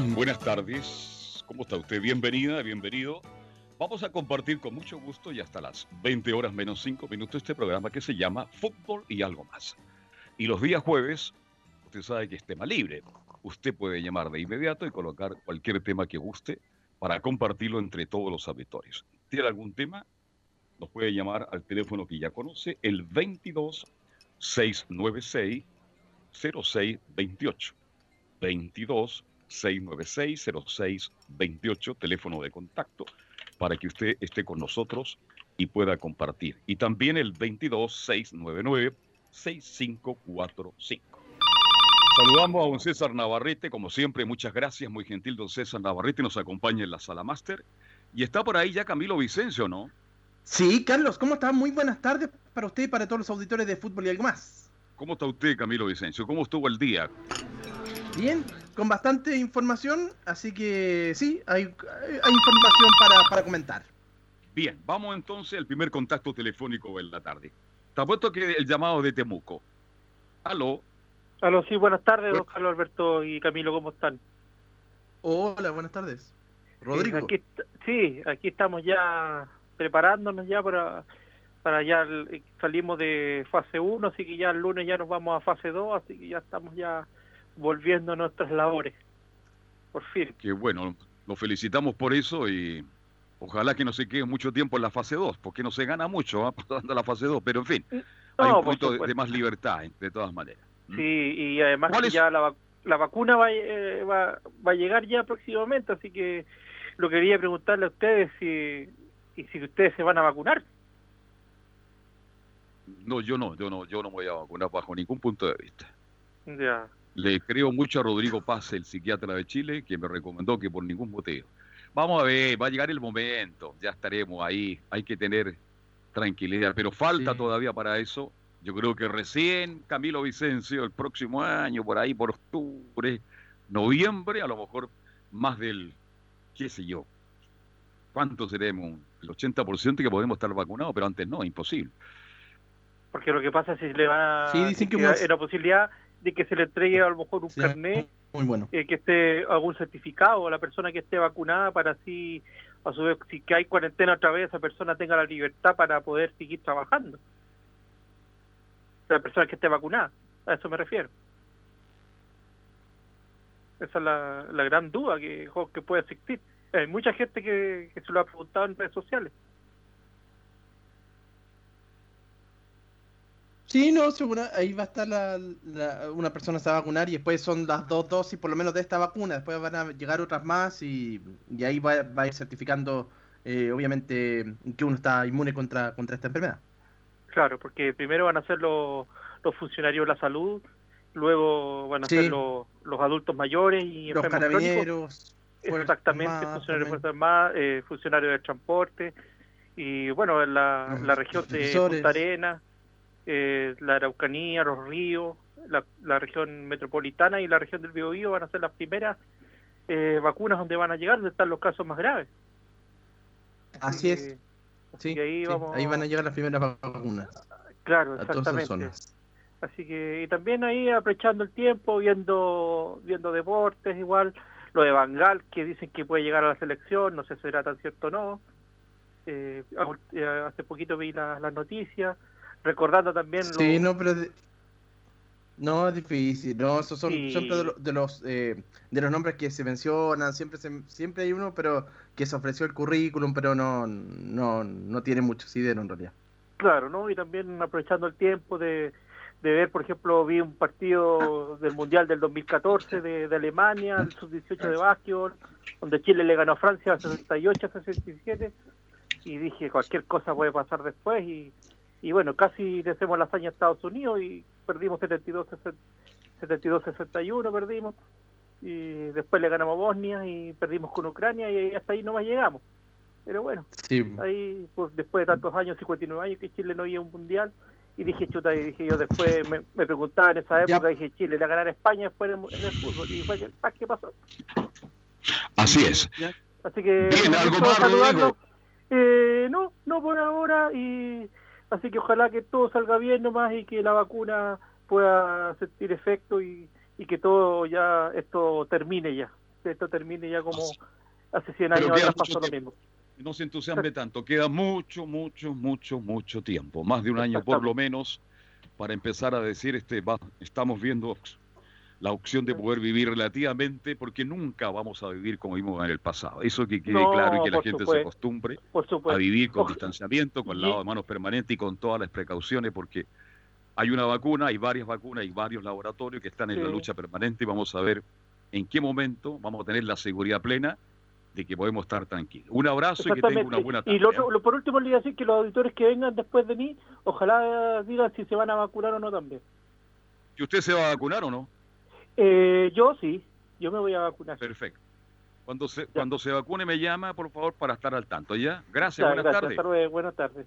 Buenas tardes. ¿Cómo está usted? Bienvenida, bienvenido. Vamos a compartir con mucho gusto y hasta las 20 horas menos 5 minutos este programa que se llama Fútbol y algo más. Y los días jueves, usted sabe que es tema libre. Usted puede llamar de inmediato y colocar cualquier tema que guste para compartirlo entre todos los auditores. ¿Tiene algún tema? Nos puede llamar al teléfono que ya conoce, el 22 696 0628. 22 696 0628, teléfono de contacto, para que usted esté con nosotros y pueda compartir. Y también el 22 699 6545. Saludamos a don César Navarrete, como siempre, muchas gracias, muy gentil don César Navarrete, nos acompaña en la sala máster. Y está por ahí ya Camilo Vicencio, ¿no? Sí, Carlos, ¿cómo está? Muy buenas tardes para usted y para todos los auditores de fútbol y algo más. ¿Cómo está usted, Camilo Vicencio? ¿Cómo estuvo el día? Bien, con bastante información, así que sí, hay, hay información para, para, comentar. Bien, vamos entonces al primer contacto telefónico de la tarde. Está puesto que el llamado de Temuco. Aló. Aló, sí, buenas tardes, don Carlos Alberto y Camilo, ¿cómo están? Hola, buenas tardes. Rodrigo. Sí, aquí, sí, aquí estamos ya preparándonos ya para, para ya salimos de fase 1, así que ya el lunes ya nos vamos a fase 2, así que ya estamos ya volviendo a nuestras labores. Por fin. Qué bueno, lo felicitamos por eso y ojalá que no se quede mucho tiempo en la fase 2, porque no se gana mucho ¿eh? pasando a la fase 2, pero en fin, hay un poquito de, de, más libertad, de todas maneras. Sí, y además que ya la, la vacuna va, eh, va, va a llegar ya próximamente, así que lo quería preguntarle a ustedes si, y si ustedes se van a vacunar. No, yo no, yo no, yo no me voy a vacunar bajo ningún punto de vista. Ya. Le creo mucho a Rodrigo Paz, el psiquiatra de Chile, que me recomendó que por ningún motivo. Vamos a ver, va a llegar el momento, ya estaremos ahí, hay que tener tranquilidad, pero falta sí. todavía para eso. Yo creo que recién Camilo Vicencio, el próximo año, por ahí, por octubre, noviembre, a lo mejor más del, qué sé yo, ¿cuánto seremos? El 80% que podemos estar vacunados, pero antes no, imposible. Porque lo que pasa es si le va sí, dicen que, la posibilidad de que se le entregue a lo mejor un Sí, carnet Muy bueno. eh, que esté algún certificado a la persona que esté vacunada para así a su vez si que hay cuarentena otra vez esa persona tenga la libertad para poder seguir trabajando. La persona que esté vacunada a eso me refiero. Esa es la, la gran duda que, que puede existir. Hay mucha gente que, que se lo ha preguntado en redes sociales Sí, no, seguro, ahí va a estar la, la, una persona se va a vacunar y después son las dos dosis por lo menos de esta vacuna, después van a llegar otras más y, y ahí va, va, a ir certificando eh, obviamente que uno está inmune contra, contra esta enfermedad. Claro, porque primero van a ser los, los funcionarios de la salud, luego van a Sí. ser los, los adultos mayores y Los carabineros, Exactamente, funcionarios de. Fuerzas Armadas, eh, funcionarios del transporte y bueno, en la, la región de. Punta Arenas, eh, la Araucanía, los ríos, la, la región metropolitana y la región del Biobío van a ser las primeras eh, vacunas donde van a llegar, donde están los casos más graves. Así es. que- Sí, ahí sí, vamos- ahí van a llegar las primeras vacunas Claro, a todas esas exactamente. zonas. Así que y también ahí aprovechando el tiempo, viendo viendo deportes igual, lo de Bangal que dicen que puede llegar a la selección, no sé si será tan cierto o no. Eh, eh, hace poquito vi las las noticias, recordando también lo- Sí, no, pero de- no es difícil, no, esos son Sí. siempre de, lo- de los eh, de los nombres que se mencionan, siempre se, siempre hay uno, pero que se ofreció el currículum, pero no no no tiene mucho sidero en realidad. Claro, ¿no? Y también aprovechando el tiempo de, de ver, por ejemplo, vi un partido del Mundial del 2014 de, de Alemania, el sub-18 de básquetbol, donde Chile le ganó a Francia 68 a 67, y dije, cualquier cosa puede pasar después, y, y bueno, casi le hacemos la hazaña a Estados Unidos, y, perdimos 72 72-61 perdimos y después le ganamos a Bosnia y perdimos con Ucrania y hasta ahí no más llegamos. Pero bueno, ahí pues, después de tantos años, 59 años que Chile no iba a un mundial, y dije, chuta, y dije yo después, me, me preguntaba en esa época, dije, Chile le a ganar a España después en el, fútbol, y fue ¿qué pasó? Así es. Así que, Bien, algo más, eh, no, no por ahora, y así que ojalá que todo salga bien nomás y que la vacuna pueda sentir efecto y, y que todo ya, esto termine ya, esto termine ya como hace 100 años atrás pasó lo mismo. No se entusiasme tanto. Queda mucho, mucho, mucho, mucho tiempo, más de un año por lo menos, para empezar a decir, este, va, estamos viendo la opción de poder vivir relativamente, porque nunca vamos a vivir como vivimos en el pasado. Eso que quede claro y que la gente se acostumbre a vivir con distanciamiento, con lavado de manos permanente y con todas las precauciones, porque hay una vacuna, hay varias vacunas, hay varios laboratorios que están en la lucha permanente y vamos a ver en qué momento vamos a tener la seguridad plena de que podemos estar tranquilos. Un abrazo y que tengan una buena tarde. Y ¿eh? lo, por último le voy a decir que los auditores que vengan después de mí, ojalá digan si se van a vacunar o no también. ¿Y usted se va a vacunar o no? Eh, yo sí, yo me voy a vacunar. Perfecto. Cuando se, cuando se vacune me llama, por favor, para estar al tanto, ¿ya? Gracias, buenas tardes. buenas tardes.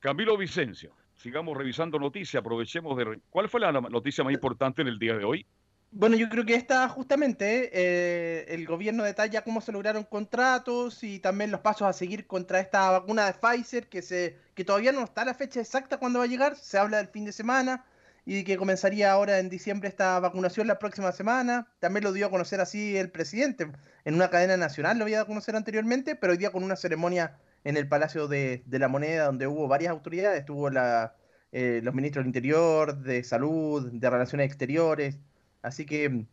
Camilo Vicencio, sigamos revisando noticias, aprovechemos de... ¿Cuál fue la noticia más importante en el día de hoy? Bueno, yo creo que está justamente eh, el gobierno detalla cómo se lograron contratos y también los pasos a seguir contra esta vacuna de Pfizer que se que todavía no está la fecha exacta cuando va a llegar, se habla del fin de semana y que comenzaría ahora en diciembre esta vacunación la próxima semana. También lo dio a conocer así el presidente en una cadena nacional, lo había dado a conocer anteriormente, pero hoy día con una ceremonia en el Palacio de, la Moneda donde hubo varias autoridades, estuvo la, eh, los ministros del Interior, de Salud, de Relaciones Exteriores Así que mm,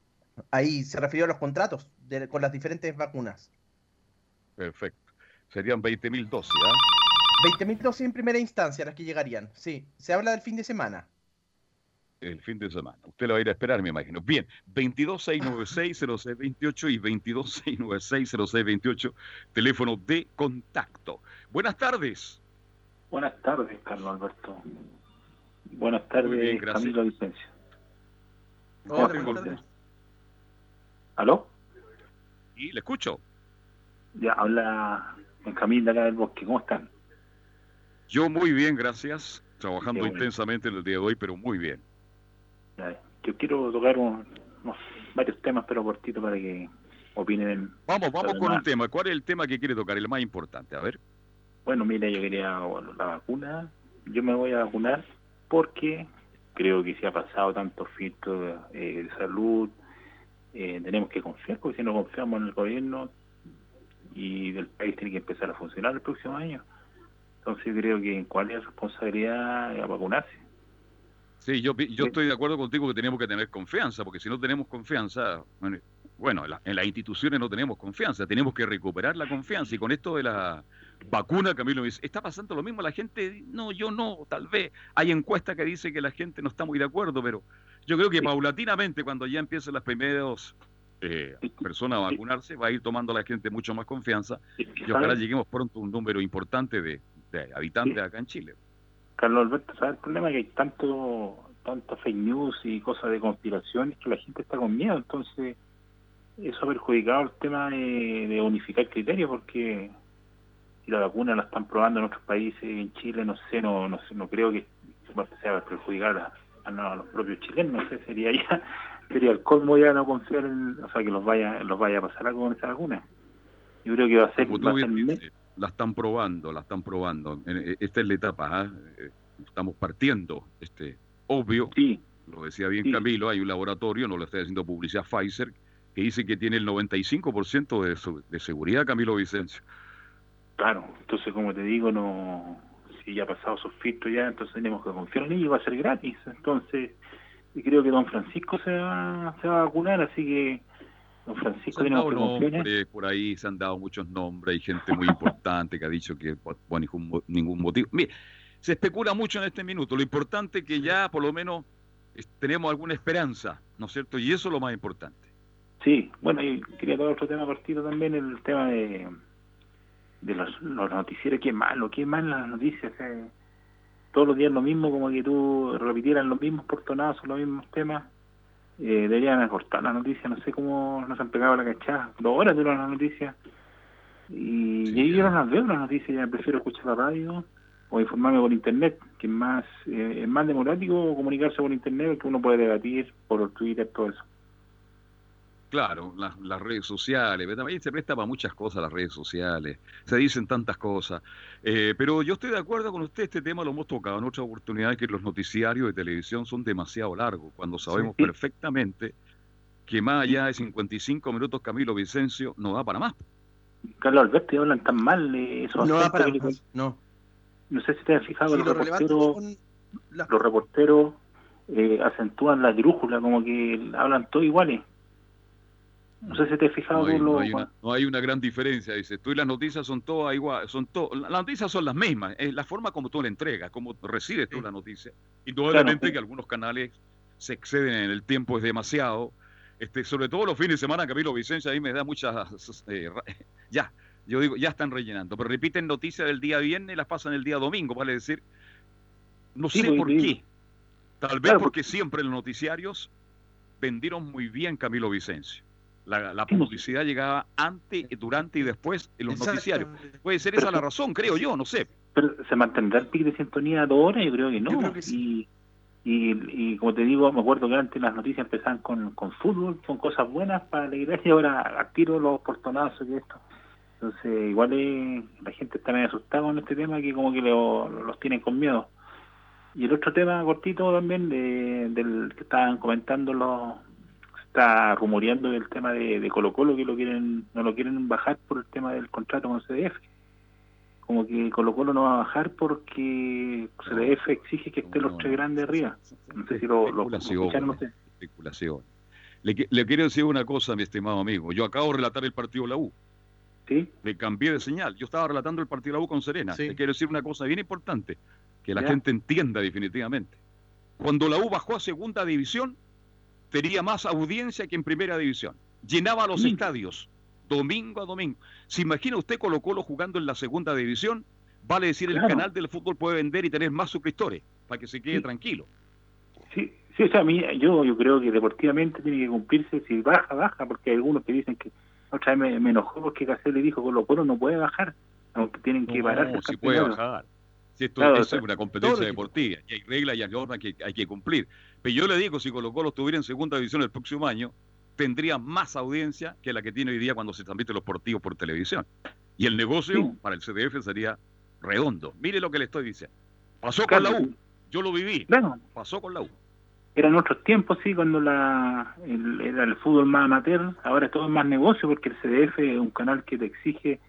ahí se refirió a los contratos con las diferentes vacunas. Perfecto. Serían 20.000 dosis, ¿ah? 20.000 dosis en primera instancia, las que llegarían. Sí, se habla del fin de semana. El fin de semana. Usted lo va a ir a esperar, me imagino. Bien, 226960628 y 226960628, teléfono de contacto. Buenas tardes. Buenas tardes, Carlos Alberto. Buenas tardes, Camilo Vicencio. ¿Aló? Sí, le escucho. Ya, habla Camila acá del bosque. ¿Cómo están? Yo muy bien, gracias. Trabajando intensamente en el día de hoy, pero muy bien. Yo quiero tocar unos, varios temas, pero cortito para que opinen. Vamos, vamos con un tema. ¿Cuál es el tema que quiere tocar? El más importante, a ver. Bueno, mira, yo quería la vacuna. Yo me voy a vacunar porque creo que si ha pasado tantos filtros eh, de salud, eh, tenemos que confiar, porque si no confiamos en el gobierno y del país tiene que empezar a funcionar el próximo año. Entonces creo que cuál es la responsabilidad a vacunarse. Sí, yo, yo estoy de acuerdo contigo que tenemos que tener confianza, porque si no tenemos confianza, bueno, en las instituciones no tenemos confianza, tenemos que recuperar la confianza y con esto de la vacuna, Camilo dice, está pasando lo mismo, la gente, no, yo no, tal vez, hay encuestas que dicen que la gente no está muy de acuerdo, pero yo creo que paulatinamente, cuando ya empiecen las primeras eh, personas a vacunarse, va a ir tomando la gente mucho más confianza y ojalá lleguemos pronto a un número importante de, habitantes acá en Chile. Carlos Alberto, ¿sabes el problema? Que hay tanto, tanto fake news y cosas de conspiración que la gente está con miedo, entonces eso ha perjudicado el tema de, de unificar criterios porque si la vacuna la están probando en otros países, en Chile, no sé, no, no, no creo que sea perjudicar a, los propios chilenos, no sé, sería ya, sería el colmo ya no confiar en, o sea, que los vaya, los vaya a pasar algo con esa vacuna. Yo creo que va a ser... la están probando, la están probando. E, esta es la etapa, ¿ah? eh, estamos partiendo, este, obvio, sí, lo decía bien Camilo, hay un laboratorio, no lo estoy haciendo publicidad Pfizer, que dice que tiene el 95% de, de seguridad, Camilo Vicencio. Claro, entonces como te digo, no si ya ha pasado sus filtros ya, entonces tenemos que confiar en ellos, va a ser gratis. Entonces, y creo que don Francisco se va, se va a vacunar, así que don Francisco tiene. Por ahí se han dado muchos nombres, hay gente muy importante que ha dicho que por, ningún, ningún motivo. Mire, se especula mucho en este minuto, lo importante es que ya por lo menos tenemos alguna esperanza, ¿no es cierto? Y eso es lo más importante. Sí, bueno, y quería tocar otro tema partido también, el tema de de los, los noticieros, qué malo, qué mal las noticias. Eh. todos los días lo mismo, como que tú repitieran los mismos portonazos, los mismos temas. Eh, deberían acortar la noticia, no sé cómo nos han pegado la cachada, dos horas duran las noticias. Y, y yo no las veo las noticias, ya prefiero escuchar la radio o informarme por internet, que es más, eh, es más democrático comunicarse por internet, que uno puede debatir por Twitter, todo eso. Claro, las, las redes sociales, también se presta para muchas cosas las redes sociales, se dicen tantas cosas, eh, pero yo estoy de acuerdo con usted, este tema lo hemos tocado en otras oportunidades, que los noticiarios de televisión son demasiado largos, cuando sabemos perfectamente que más allá de 55 minutos Camilo Vicencio no da para más. Carlos Alberto, hablan tan mal eh, esos No da para más, no. No sé si te has fijado, Sí, los, lo reporteros, los reporteros eh, acentúan la drújula, como que hablan todos iguales. No sé si te has fijado No hay, no hay una, no hay una gran diferencia, dice. Tú y las noticias son todas igual, son to- las noticias son las mismas, es la forma como tú la entregas, como recibes tú Sí. la noticia. Indudablemente Claro, sí. que algunos canales se exceden en el tiempo, es demasiado. Este, sobre todo los fines de semana, Camilo Vicencia, ahí me da muchas... eh, ya, yo digo, ya están rellenando, pero repiten noticias del día viernes y las pasan el día domingo, vale decir, no Sí, sé por qué. Tal vez Claro, porque siempre los noticiarios vendieron muy bien Camilo Vicencio. La, publicidad llegaba antes, durante y después en los noticiarios. Puede ser esa la razón, creo yo, no sé. Pero se mantendrá el pic de sintonía dos horas, yo creo que no. Yo creo que sí. y, y, y como te digo, me acuerdo que antes las noticias empezaban con, con fútbol, con cosas buenas para la iglesia, y ahora a tiro los portonazos y esto. Entonces, igual es- la gente está medio asustada con este tema que como que lo- los tienen con miedo. Y el otro tema cortito también de, del que estaban comentando los está rumoreando del tema de, de Colo Colo que lo quieren no lo quieren bajar por el tema del contrato con CDF como que Colo Colo no va a bajar porque CDF exige que estén los No, tres no. grandes arriba. No sé si lo, lo, lo Especulación, escucharon, no sé. especulación. Le, le quiero decir una cosa, mi estimado amigo. Yo acabo de relatar el partido de la U. ¿Sí? Le cambié de señal. Yo estaba relatando el partido de la U con Serena. Sí. Le quiero decir una cosa bien importante, que la Ya. gente entienda definitivamente. Cuando la U bajó a segunda división, tenía más audiencia que en primera división. Llenaba los Sí. estadios, domingo a domingo. ¿Se imagina usted Colo Colo jugando en la segunda división? Vale decir, el canal del fútbol puede vender y tener más suscriptores, para que se quede Sí. tranquilo. Sí, sí, o sea, a mí, yo, yo creo que deportivamente tiene que cumplirse, si baja, baja, porque hay algunos que dicen que otra vez me, me enojó porque Caselli dijo Colo Colo no puede bajar, aunque tienen que pararse No, el si puede bajar. Si esto, Claro, es una competencia deportiva y hay reglas y hay normas que hay que cumplir. Pero yo le digo, si Colo Colo estuviera en segunda división el próximo año, tendría más audiencia que la que tiene hoy día cuando se transmiten los partidos por televisión. Y el negocio Sí. para el CDF sería redondo. Mire lo que le estoy diciendo. Pasó Claro, con la U. Yo lo viví. Claro, Pasó con la U. eran otros tiempos, sí, cuando la, el- era el fútbol más amateur, ahora todo es más negocio porque el CDF es un canal que te exige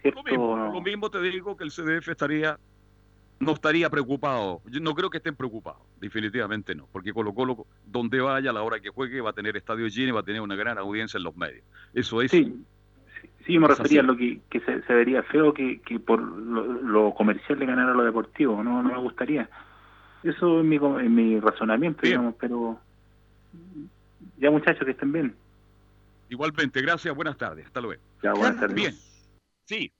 cierto... Lo mismo, lo mismo te digo que el CDF estaría no estaría preocupado. Yo no creo que estén preocupados, definitivamente no, porque Colo Colo, donde vaya, a la hora que juegue, va a tener estadio lleno y va a tener una gran audiencia en los medios. Eso es. Sí, sí, sí, me refería a lo que, que se, se vería feo que, que por lo, lo comercial le ganara lo deportivo, no, no me gustaría. Eso es mi, es mi razonamiento, Bien. digamos, pero ya muchachos que estén bien. Igualmente, gracias, buenas tardes, hasta luego. Ya, buenas tardes. Bien, sí,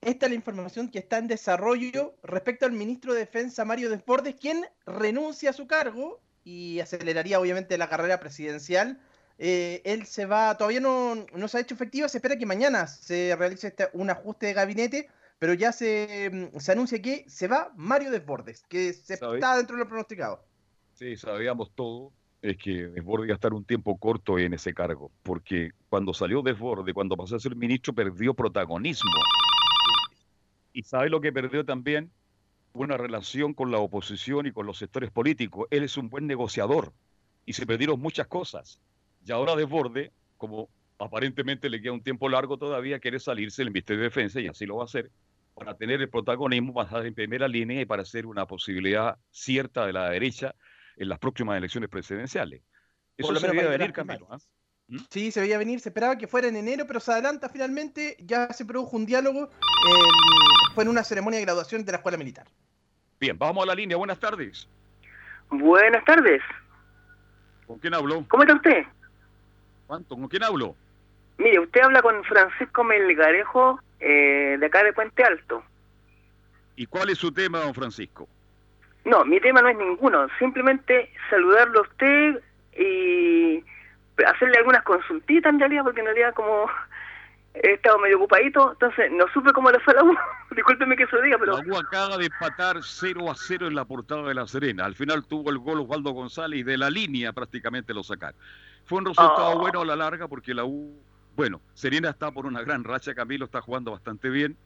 Esta es la información que está en desarrollo respecto al ministro de Defensa Mario Desbordes, quien renuncia a su cargo y aceleraría obviamente la carrera presidencial. Eh, él se va, todavía no, no se ha hecho efectivo, se espera que mañana se realice este- un ajuste de gabinete, pero ya se, mm, se anuncia que se va Mario Desbordes, que se ¿Sabe? está dentro de lo pronosticado. sí, sabíamos todo. Es que Desborde iba a estar un tiempo corto en ese cargo, porque cuando salió Desborde, cuando pasó a ser ministro, perdió protagonismo. Y sabe lo que perdió también, una relación con la oposición y con los sectores políticos. Él es un buen negociador y se perdieron muchas cosas. Y ahora Desborde, como aparentemente le queda un tiempo largo todavía, quiere salirse del Ministerio de Defensa y así lo va a hacer para tener el protagonismo, para estar en primera línea y para ser una posibilidad cierta de la derecha en las próximas elecciones presidenciales. Eso Por lo se menos para venir, Camilo. primarias. ¿Ah? Sí, se veía venir, se esperaba que fuera en enero, pero se adelanta finalmente, ya se produjo un diálogo, en- fue en una ceremonia de graduación de la escuela militar. Bien, vamos a la línea. Buenas tardes. Buenas tardes. ¿Con quién hablo? ¿Cómo está usted? ¿Cuánto? ¿Con quién hablo? Mire, usted habla con Francisco Melgarejo, eh, de acá de Puente Alto. ¿Y cuál es su tema, don Francisco? No, mi tema no es ninguno, simplemente saludarlo a usted y hacerle algunas consultitas en realidad, porque en realidad como he estado medio ocupadito, entonces no supe cómo le fue a la U. Discúlpeme que se lo diga, pero... La U acaba de empatar 0 a 0 en la portada de La Serena. Al final tuvo el gol Osvaldo González y de la línea prácticamente lo sacaron. Fue un resultado Oh. bueno a la larga porque la U, bueno, Serena está por una gran racha, Camilo está jugando bastante bien.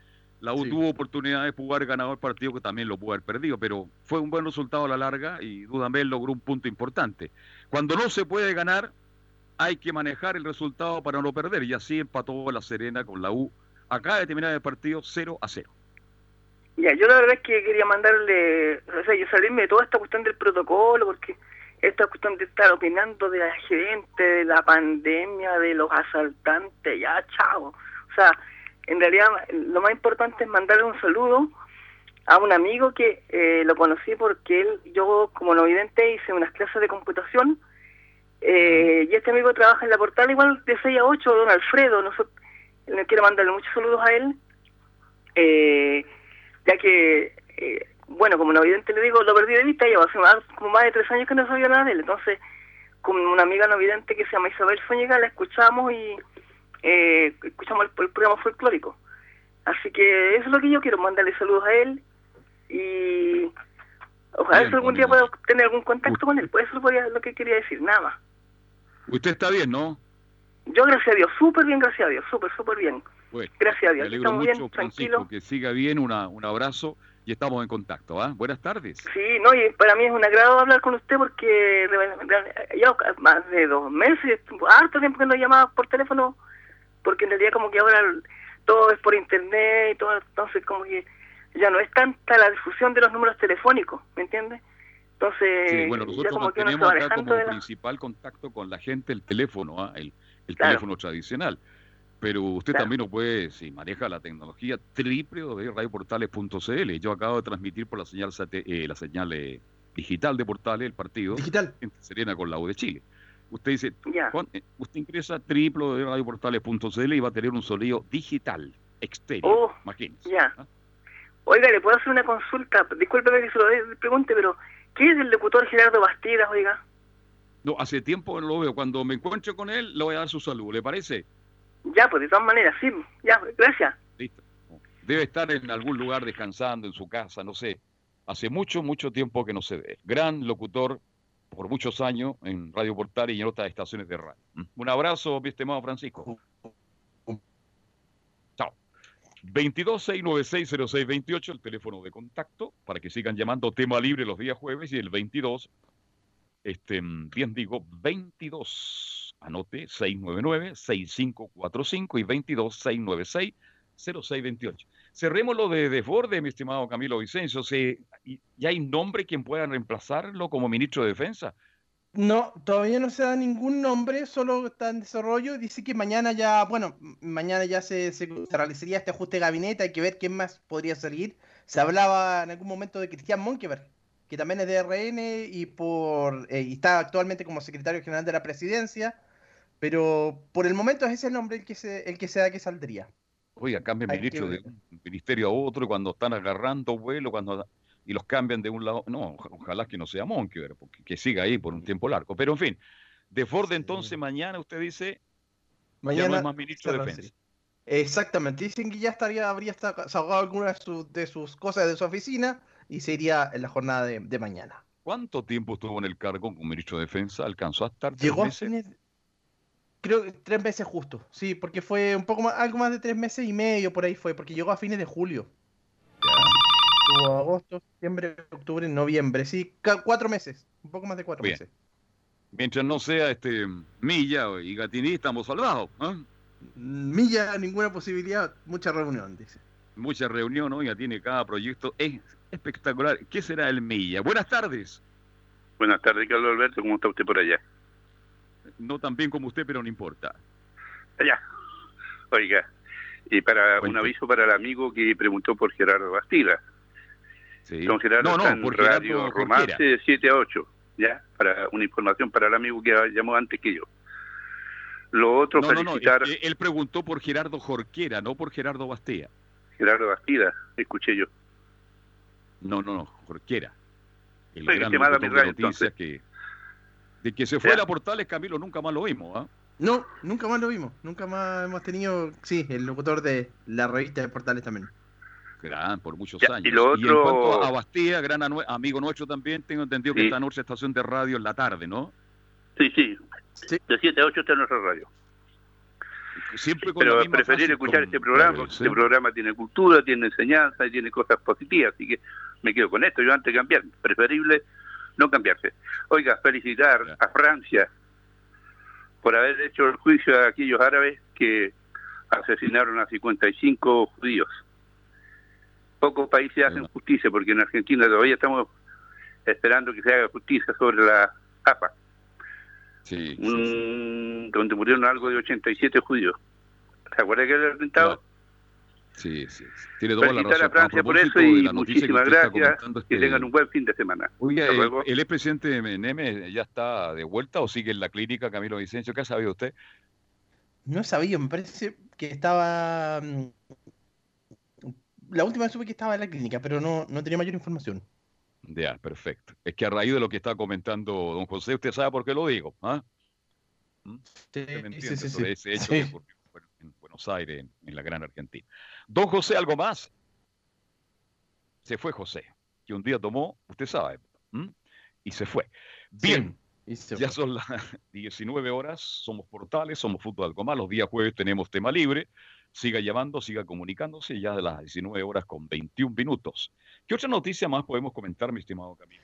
La U Sí. tuvo oportunidad de jugar ganador partido que también lo pudo haber perdido, pero fue un buen resultado a la larga y Dudamel logró un punto importante. Cuando no se puede ganar, hay que manejar el resultado para no perder y así empató la Serena con la U. Acaba de terminar el partido 0 a 0. Ya, yo la verdad es que quería mandarle, o sea, yo salirme de toda esta cuestión del protocolo, porque esta cuestión de estar opinando de la gente, de la pandemia, de los asaltantes, ya, chao. O sea, en realidad lo más importante es mandarle un saludo a un amigo que eh, lo conocí porque él, yo como no vidente hice unas clases de computación eh, y este amigo trabaja en la portal igual de 6 a 8, don Alfredo, nosotros, le quiero mandarle muchos saludos a él. Eh, ya que, eh, bueno, como no vidente le digo, lo perdí de vista, llevo hace más, como más de tres años que no sabía nada de él, entonces con una amiga no vidente que se llama Isabel Zúñiga la escuchamos y eh, escuchamos el, el programa folclórico. Así que eso es lo que yo quiero, mandarle saludos a él y ojalá Bien, algún día Camilo. pueda tener algún contacto con él, pues eso es lo que quería decir, nada más. Usted está bien, ¿no? Yo, gracias a Dios, súper bien, gracias a Dios, súper, súper bien. Bueno, Gracias a me Dios, alegro estamos mucho, bien, Francisco, tranquilos. que siga bien, una, un abrazo y estamos en contacto. ¿ah? Buenas tardes. Sí, no, y para mí es un agrado hablar con usted porque ya más de dos meses, harto tiempo que no llamaba por teléfono, porque en realidad como que ahora todo es por internet y todo, entonces como que ya no es tanta la difusión de los números telefónicos, ¿me entiende? Entonces, Sí, bueno, ya nosotros como que va acá como la... principal contacto con la gente el teléfono, ¿ah? el, el Claro. teléfono tradicional. Pero usted Claro. también lo puede, si maneja la tecnología, www.radioportales.cl. Yo acabo de transmitir por la señal sate- eh, la señal eh, digital de Portales el partido Digital. entre Serena con la U de Chile. Usted dice. Juan, eh, usted ingresa a www.radioportales.cl y va a tener un sonido digital, exterior. Oh, imagínese. ya. ¿ah? Oiga, ¿le puedo hacer una consulta? Discúlpeme que se lo pregunte, pero ¿qué es el locutor Gerardo Bastidas, oiga? No, hace tiempo que no lo veo. Cuando me encuentre con él, le voy a dar su saludo. ¿Le parece? Ya, pues de todas maneras, sí, ya, gracias. Listo. Debe estar en algún lugar descansando, en su casa, no sé. Hace mucho, mucho tiempo que no se ve. Gran locutor por muchos años en Radio Portal y en otras estaciones de radio. Un abrazo, mi estimado Francisco. Chao. 22-696-0628, el teléfono de contacto, para que sigan llamando tema libre los días jueves, y el 22, este, bien digo, 22, anote, 699-6545 y 22-696-0628. Cerremos lo de Desborde, mi estimado Camilo Vicencio. ¿Se, ¿Ya hay nombre quien pueda reemplazarlo como ministro de Defensa? No, todavía no se da ningún nombre, solo está en desarrollo. Dice que mañana ya, bueno, mañana ya se, se- se realizaría este ajuste de gabinete, hay que ver quién más podría salir. Se hablaba en algún momento de Cristian Monkeberg, que también es de RN y, por, eh, y está actualmente como secretario general de la presidencia, pero por el momento es ese el nombre el que se, el que se da que saldría. Oiga, cambian ministro de un ministerio a otro cuando están agarrando vuelo cuando y los cambian de un lado. No, oja- ojalá que no sea Monkever, porque que siga ahí por un tiempo largo. Pero en fin, Desborde Sí. entonces mañana usted dice ya no Mañana es más ministro de. Defensa. Exactamente, dicen que ya estaría, habría sacado algunas de sus, de sus cosas de su oficina y se iría en la jornada de, de mañana. ¿Cuánto tiempo estuvo en el cargo como ministro de Defensa? ¿Alcanzó a estar tres Llegó a meses? fines, creo que tres meses justo, sí, porque fue un poco más, algo más de tres meses y medio por ahí fue, porque llegó a fines de julio. Agosto, septiembre, octubre, noviembre, sí, cuatro meses, un poco más de cuatro Bien. meses. Mientras no sea este Milla y Gatini, estamos salvados. ¿ah? Milla, ninguna posibilidad, mucha reunión, dice. Mucha reunión, oiga, tiene cada proyecto. Es espectacular. ¿Qué será el Milla? Buenas tardes. Buenas tardes, Carlos Alberto. ¿Cómo está usted por allá? No tan bien como usted, pero no importa. Allá. Oiga, y para Cuente. un aviso para el amigo que preguntó por Gerardo Bastila. Sí. Don Gerardo no, está no, en por Radio Romance de 7 a 8. ¿Ya? Para una información para el amigo que llamó antes que yo. Lo otro, No, no, no. felicitar Él, él preguntó por Gerardo Jorquera, no por Gerardo Bastea. Gerardo Bastila, escuché yo. No, no, no, Jorquera. el Oye, gran de radio, noticias que de que se fue Ya. a Portales, Camilo, nunca más lo vimos, ¿ah? No, nunca más lo vimos. Nunca más hemos tenido, sí, el locutor de la revista de Portales también. Gran, por muchos Ya, años. y lo en otro- cuanto a Bastía, gran amigo nuestro también, tengo entendido que está en otra estación de radio en la tarde, ¿no? Sí, sí. Sí. De 7 a 8 está en nuestra radio. Siempre con Pero preferir escuchar con este programa, porque ¿sí? este programa tiene cultura, tiene enseñanza y tiene cosas positivas, así que me quedo con esto. Yo antes de cambiar, preferible no cambiarse. Oiga, felicitar Ya. a Francia por haber hecho el juicio a aquellos árabes que asesinaron a 55 judíos. Pocos países hacen justicia, porque en Argentina todavía estamos esperando que se haga justicia sobre la APA, Sí, sí, sí. mm, donde murieron algo de 87 judíos. ¿Se acuerda que el atentado? Sí, sí, sí. Tiene toda la razón. a Francia por eso y la noticia que muchísimas gracias. comentando, Que este- tengan un buen fin de semana. Oiga, el, el expresidente Neme ya está de vuelta o sigue en la clínica Camilo Vicencio. ¿Qué ha sabido usted? No sabía, me parece que estaba. Mm, La última vez supe que estaba en la clínica, pero no, no tenía mayor información. Ya, perfecto. Es que a raíz de lo que está comentando don José, usted sabe por qué lo digo, ¿ah? Sí, me sí, sí, sobre sí. ese hecho Sí. que ocurrió en Buenos Aires, en, en la gran Argentina. Don José, ¿algo más? Se fue José, que un día tomó, usted sabe, y se fue. Bien, se ya son las 19 horas, somos portales, somos fútbol algo más, los días jueves tenemos tema libre. Siga llamando, siga comunicándose, ya de las 19 horas con 21 minutos. ¿Qué otra noticia más podemos comentar, mi estimado Camilo?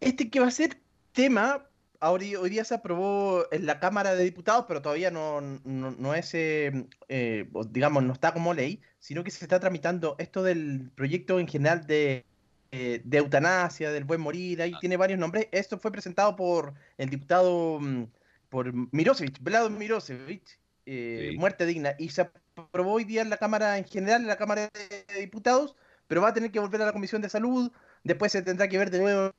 Este que va a ser tema, ahora, hoy día se aprobó en la Cámara de Diputados, pero todavía no, no, no es, eh, eh, digamos, no está como ley, sino que se está tramitando esto del proyecto en general de, eh, de eutanasia, del buen morir, ahí Ah. tiene varios nombres. Esto fue presentado por el diputado, mm, por Mirosevic, Vlado Mirosevic, eh, Sí. muerte digna, y se aprobó hoy día en la Cámara en general, en la Cámara de Diputados, pero va a tener que volver a la Comisión de Salud, después se tendrá que ver de nuevo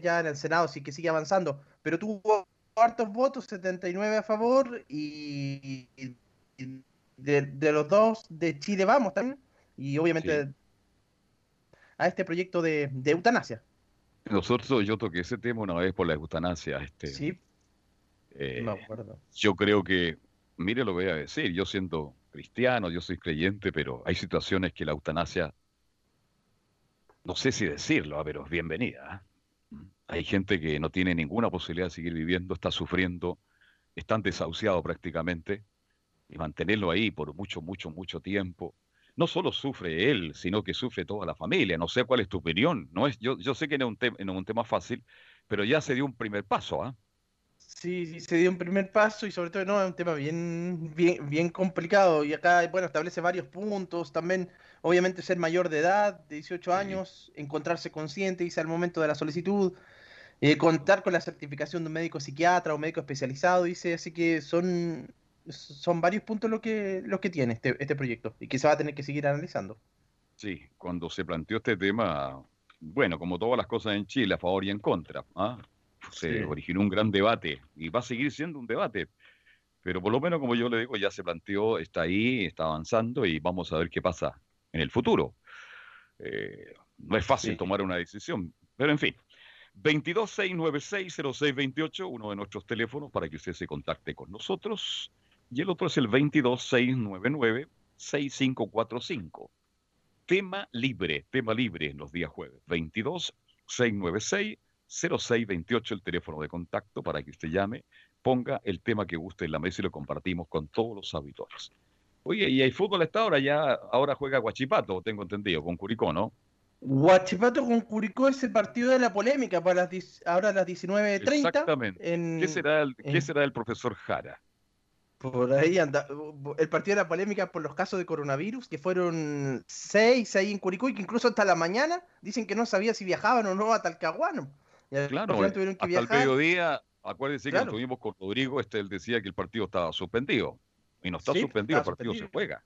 ya en el Senado, sí que sigue avanzando, pero tuvo hartos votos, 79 a favor y, y de, de los dos de Chile vamos también, y obviamente Sí. a este proyecto de, de eutanasia. Nosotros, yo toqué ese tema una vez por la eutanasia. Este, Sí, eh, me acuerdo. yo creo que, mire lo que voy a decir, yo siendo cristiano, yo soy creyente, pero hay situaciones que la eutanasia, no sé si decirlo, ah, pero es bienvenida. ¿ah? Hay gente que no tiene ninguna posibilidad de seguir viviendo, está sufriendo, están desahuciados prácticamente, y mantenerlo ahí por mucho, mucho, mucho tiempo. No solo sufre él, sino que sufre toda la familia. No sé cuál es tu opinión. No es, yo, yo sé que no es un, tema no es un tema fácil, pero ya se dio un primer paso, ¿ah? Sí, se dio un primer paso y sobre todo no, es un tema bien, bien, bien complicado. Y acá, bueno, establece varios puntos. También, obviamente, ser mayor de edad, de 18 Sí. años, encontrarse consciente, dice al momento de la solicitud, eh, contar con la certificación de un médico psiquiatra o médico especializado, dice, así que son, son varios puntos lo que, los que tiene este, este proyecto y que se va a tener que seguir analizando. Sí, cuando se planteó este tema, bueno, como todas las cosas en Chile, a favor y en contra, ¿ah? Se Sí. originó un gran debate y va a seguir siendo un debate. Pero por lo menos, como yo le digo, ya se planteó, está ahí, está avanzando y vamos a ver qué pasa en el futuro. Eh, no es fácil Sí. tomar una decisión, pero en fin. 226960628, uno de nuestros teléfonos para que usted se contacte con nosotros. Y el otro es el 226996545. Tema libre, tema libre en los días jueves. 22-696-0628, el teléfono de contacto para que usted llame, ponga el tema que guste en la mesa y lo compartimos con todos los auditores. Oye, y hay fútbol a esta hora, ya ahora juega Guachipato, tengo entendido, con Curicó, ¿no? Guachipato con Curicó es el partido de la polémica para las, ahora a las 19.30. Exactamente. En, ¿Qué será el, qué será el profesor Jara? Por ahí anda. El partido de la polémica por los casos de coronavirus, que fueron seis ahí en Curicó y que incluso hasta la mañana dicen que no sabía si viajaban o no a Talcahuano. Y al Claro, final tuvieron que hasta el mediodía, acuérdense que lo tuvimos con Rodrigo, este él decía que el partido estaba suspendido. Y no está Sí, suspendido, el partido se juega.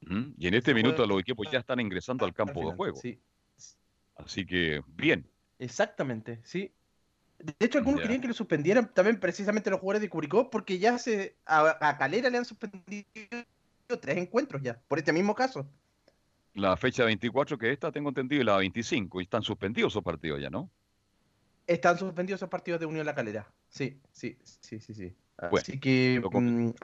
Y en este Se minuto juega los equipos ya están ingresando al al campo de final, juego. Sí, Así que, bien. exactamente, sí. De hecho, algunos Ya. querían que lo suspendieran también precisamente los jugadores de Curicó, porque ya se a, a Calera le han suspendido tres encuentros ya, por este mismo caso. La fecha 24 que esta tengo entendido y la 25 y están suspendidos esos partidos ya, ¿no? Están suspendidos esos partidos de Unión La Calera. Sí, sí, sí, sí, sí. Así que lo com- mm,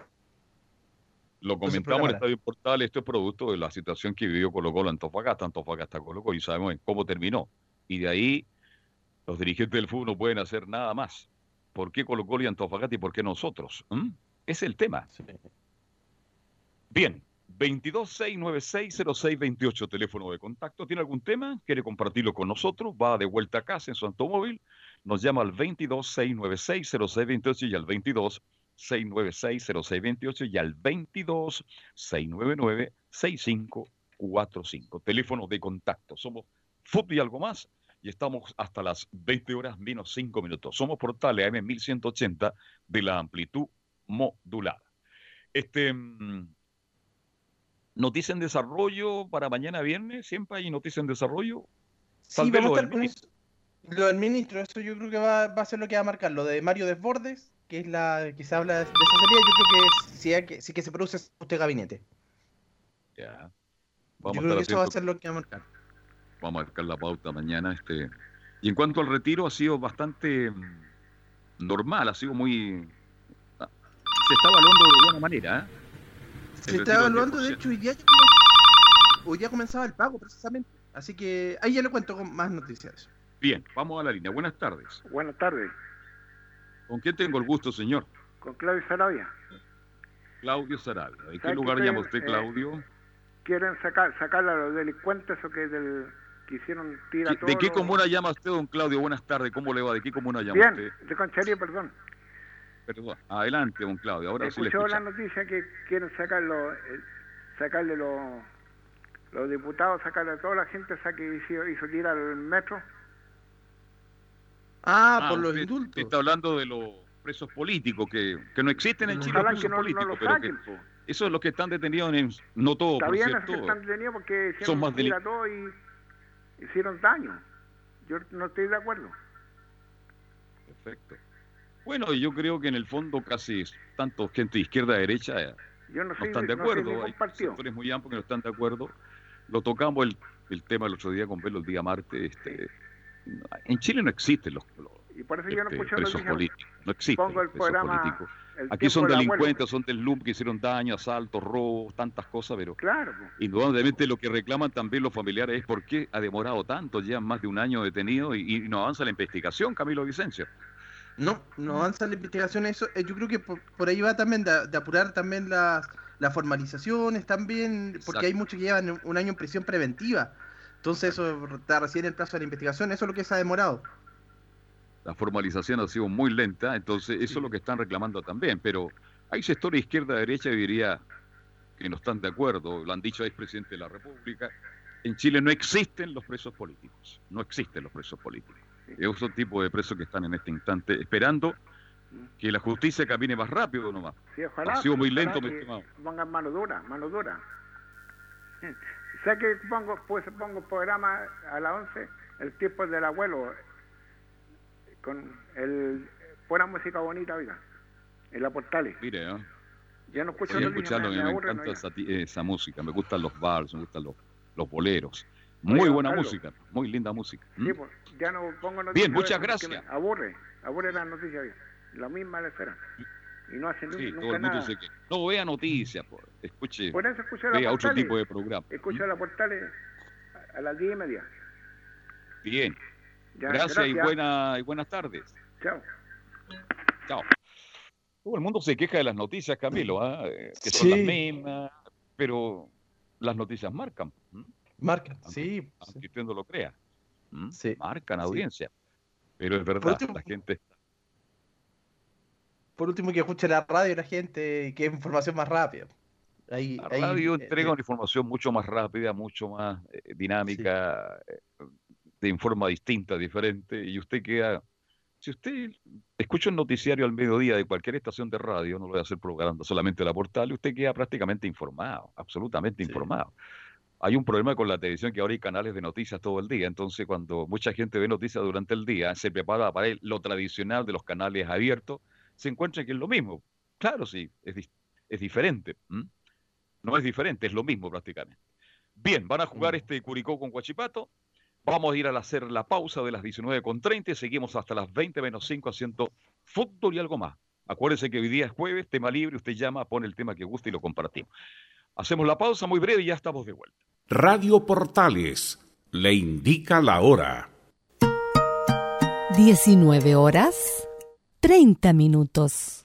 Lo comentamos en programará. Estadio Portal, esto es producto de la situación que vivió Colo Colo Antofagasta, Antofagasta Colo Colo y sabemos en cómo terminó. Y de ahí los dirigentes del fútbol no pueden hacer nada más. ¿Por qué Colo Colo y Antofagasta y por qué nosotros? ¿Mm? Es el tema. sí. Bien, 226960628, teléfono de contacto. ¿Tiene algún tema? ¿Quiere compartirlo con nosotros? Va de vuelta a casa en su automóvil. Nos llama al 226960628 y al 226960628 y al 226996545. Teléfono de contacto. Somos Fútbol y algo más y estamos hasta las 20 horas menos 5 minutos. Somos portales AM 1180 de la amplitud modulada. Este, mm, noticia en desarrollo para mañana viernes, siempre hay noticia en desarrollo. Tal Sí, vez vamos lo a del con ministro. Lo del ministro, eso yo creo que va, va a ser lo que va a marcar. Lo de Mario Desbordes, que es la que se habla de esa salida, yo creo que sí, hay que, sí que se produce este gabinete. Ya. Yo Vamos creo que eso va a ser lo que va a marcar. vamos a marcar la pauta mañana. Este. Y en cuanto al retiro, ha sido bastante mm, normal, ha sido muy. ah, Se está evaluando de buena manera. ¿eh? Se retiro del evaluando, de 10%. hecho, hoy día, ya comenzaba- hoy día comenzaba el pago, precisamente. Así que ahí ya le cuento con más noticias. de. Bien, vamos a la línea. Buenas tardes. Buenas tardes, ¿Con quién tengo el gusto, señor? con Claudio Sarabia. Claudio Sarabia. ¿De qué ¿Sabe lugar que llama usted, eh, Claudio? Quieren sacar, sacar a los delincuentes, o que del, que hicieron tira ¿De qué comuna llama usted, don Claudio? Buenas tardes. ¿Cómo le va? ¿De qué comuna llama Bien, usted? de Concharía, perdón. Perdón. Adelante, don Claudio. Ahora sí Escuchó la noticia que quieren sacar los, eh, sacarle los, los diputados, sacarle a toda la gente esa que hizo, hizo tirar al metro. Ah, Ah, por los usted indultos. Está hablando de los presos políticos que, que no existen en Chile, los presos que no, no políticos, lo pero que saquen. po. esos son los que están detenidos en, no todos, Está por bien cierto. que están detenidos porque Son hicieron más deli- tira todo y hicieron daño. Yo no estoy de acuerdo. Perfecto. Bueno, yo creo que en el fondo casi tanto gente de izquierda a derecha eh, Yo no no soy están de acuerdo. Hay sectores muy amplios que no están de acuerdo. Lo tocamos el, el tema el otro día con Velo el día martes. Este, en Chile no existen los, los Y por eso yo no este, escucho presos políticos. No existen Pongo el presos programa políticos. el Aquí son delincuentes, son del LUM que hicieron daño, asaltos, robos, tantas cosas, pero Claro, indudablemente lo que reclaman también los familiares es por qué ha demorado tanto, llevan más de un año detenido y, y no avanza la investigación, Camilo Vicencio. No, no avanza la investigación. Eso, eh, yo creo que por, por ahí va también de, de apurar también las, las formalizaciones también, Exacto. porque hay muchos que llevan un año en prisión preventiva. Entonces eso está recién el plazo de la investigación, eso es lo que se ha demorado. La formalización ha sido muy lenta, entonces eso Sí. es lo que están reclamando también, pero hay sectores izquierda-derecha, diría, que no están de acuerdo, lo han dicho el expresidente de la República. En Chile no existen los presos políticos, no existen los presos políticos. Es otro tipo de presos que están en este instante esperando que la justicia camine más rápido nomás. Sí, ojalá, Ha sido muy lento, mi estimado. Pongan mano dura, mano dura. Sé que pongo, pues pongo programa a las 11, el tiempo del abuelo, con el buena música bonita, oiga, en la portales. Mire, ¿eh? Ya no escucho escucharlo, me, me, encanta no, esa, esa música, me gustan los vals, me gustan los, los boleros. Muy buena Carlos. música, muy linda música. ¿Mm? Sí, pues, ya no pongo noticias. Bien, muchas gracias. aburre, aburre las noticias. La misma la espera. Y no hacen Sí, nunca todo el mundo nada. que no vea noticias, por- escuche, Por eso escucho la vea otro portales. tipo de programa. Escucho la portales a, las 10 y media. Bien, Ya, gracias, y, buena, y buenas tardes. Chao. Chao. Todo el mundo se queja de las noticias, Camilo, ¿ah? Eh, que son las Sí. mismas, pero las noticias marcan, ¿m? Marca, Aunque- sí. aunque usted no lo crea. ¿m? Sí. Marcan Sí. audiencia. Pero es verdad, último- la gente Por último, que escuche la radio la gente, que es información más rápida. Ahí, La radio eh, entrega eh, una información mucho más rápida, mucho más eh, dinámica, eh, de forma distinta, diferente, y usted queda... Si usted escucha un noticiario al mediodía de cualquier estación de radio, no lo voy a hacer propaganda solamente la portal, usted queda prácticamente informado, absolutamente Sí. informado. Hay un problema con la televisión que ahora hay canales de noticias todo el día, entonces cuando mucha gente ve noticias durante el día, se prepara para el- lo tradicional de los canales abiertos, se encuentra que es lo mismo. Claro, sí, es, es diferente. No es diferente, es lo mismo prácticamente. Bien, van a jugar Mm. este Curicó con Huachipato. Vamos a ir a hacer la pausa de las 19.30 y seguimos hasta las 20 menos 5 haciendo fútbol y algo más. Acuérdense que hoy día es jueves, tema libre, usted llama, pone el tema que guste y lo compartimos. Hacemos la pausa muy breve y ya estamos de vuelta. Radio Portales le indica la hora. 19 horas 30 minutos.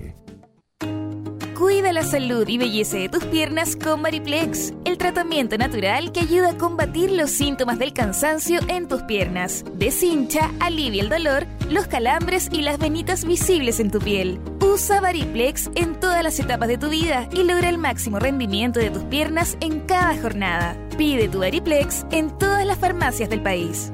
Cuida la salud y belleza de tus piernas con Mariplex, el tratamiento natural que ayuda a combatir los síntomas del cansancio en tus piernas. Deshincha, alivia el dolor, los calambres y las venitas visibles en tu piel. Usa Variplex en todas las etapas de tu vida y logra el máximo rendimiento de tus piernas en cada jornada. Pide tu Variplex en todas las farmacias del país.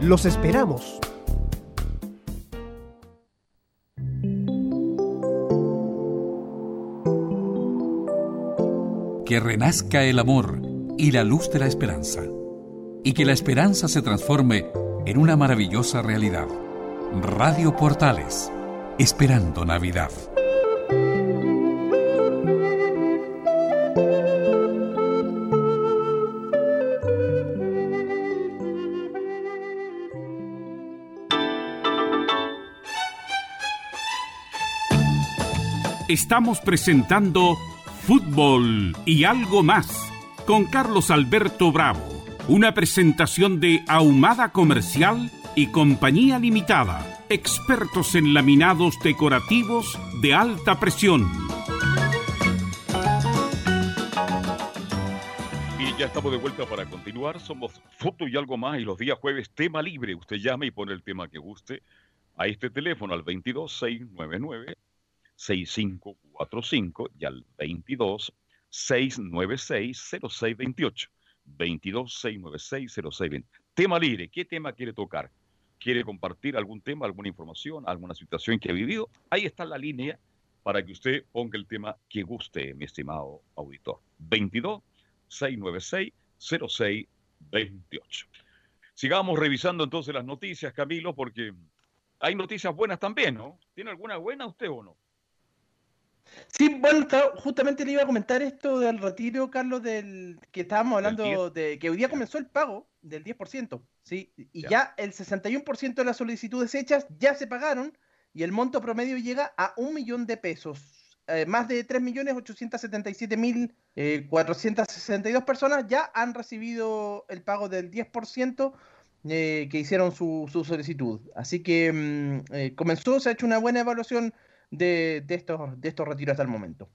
Los esperamos. Que renazca el amor y la luz de la esperanza. Y que la esperanza se transforme en una maravillosa realidad. Radio Portales, esperando Navidad. Estamos presentando Fútbol y algo más con Carlos Alberto Bravo, una presentación de Ahumada Comercial y Compañía Limitada, expertos en laminados decorativos de alta presión. Y ya estamos de vuelta para continuar. Somos Foto y algo más y los días jueves tema libre. Usted llama y pone el tema que guste a este teléfono al 22699 6545 y al 22 696 0628. 22 696 0620. Tema libre. ¿Qué tema quiere tocar? ¿Quiere compartir algún tema, alguna información, alguna situación que ha vivido? Ahí está la línea para que usted ponga el tema que guste, mi estimado auditor. 22 696 0628. Sigamos revisando entonces las noticias, Camilo, porque hay noticias buenas también, ¿no? ¿Tiene alguna buena usted o no? Sí, bueno, justamente le iba a comentar esto del retiro, Carlos, del que estábamos hablando de que hoy día comenzó el pago del 10%, ¿sí? Y ya, ya el 61% de las solicitudes hechas ya se pagaron y el monto promedio llega a un millón de pesos. Eh, más de 3.877.462 eh, personas ya han recibido el pago del 10% eh, que hicieron su, su, solicitud. Así que mm, eh, comenzó, se ha hecho una buena evaluación de, de, estos, de estos retiros hasta el momento.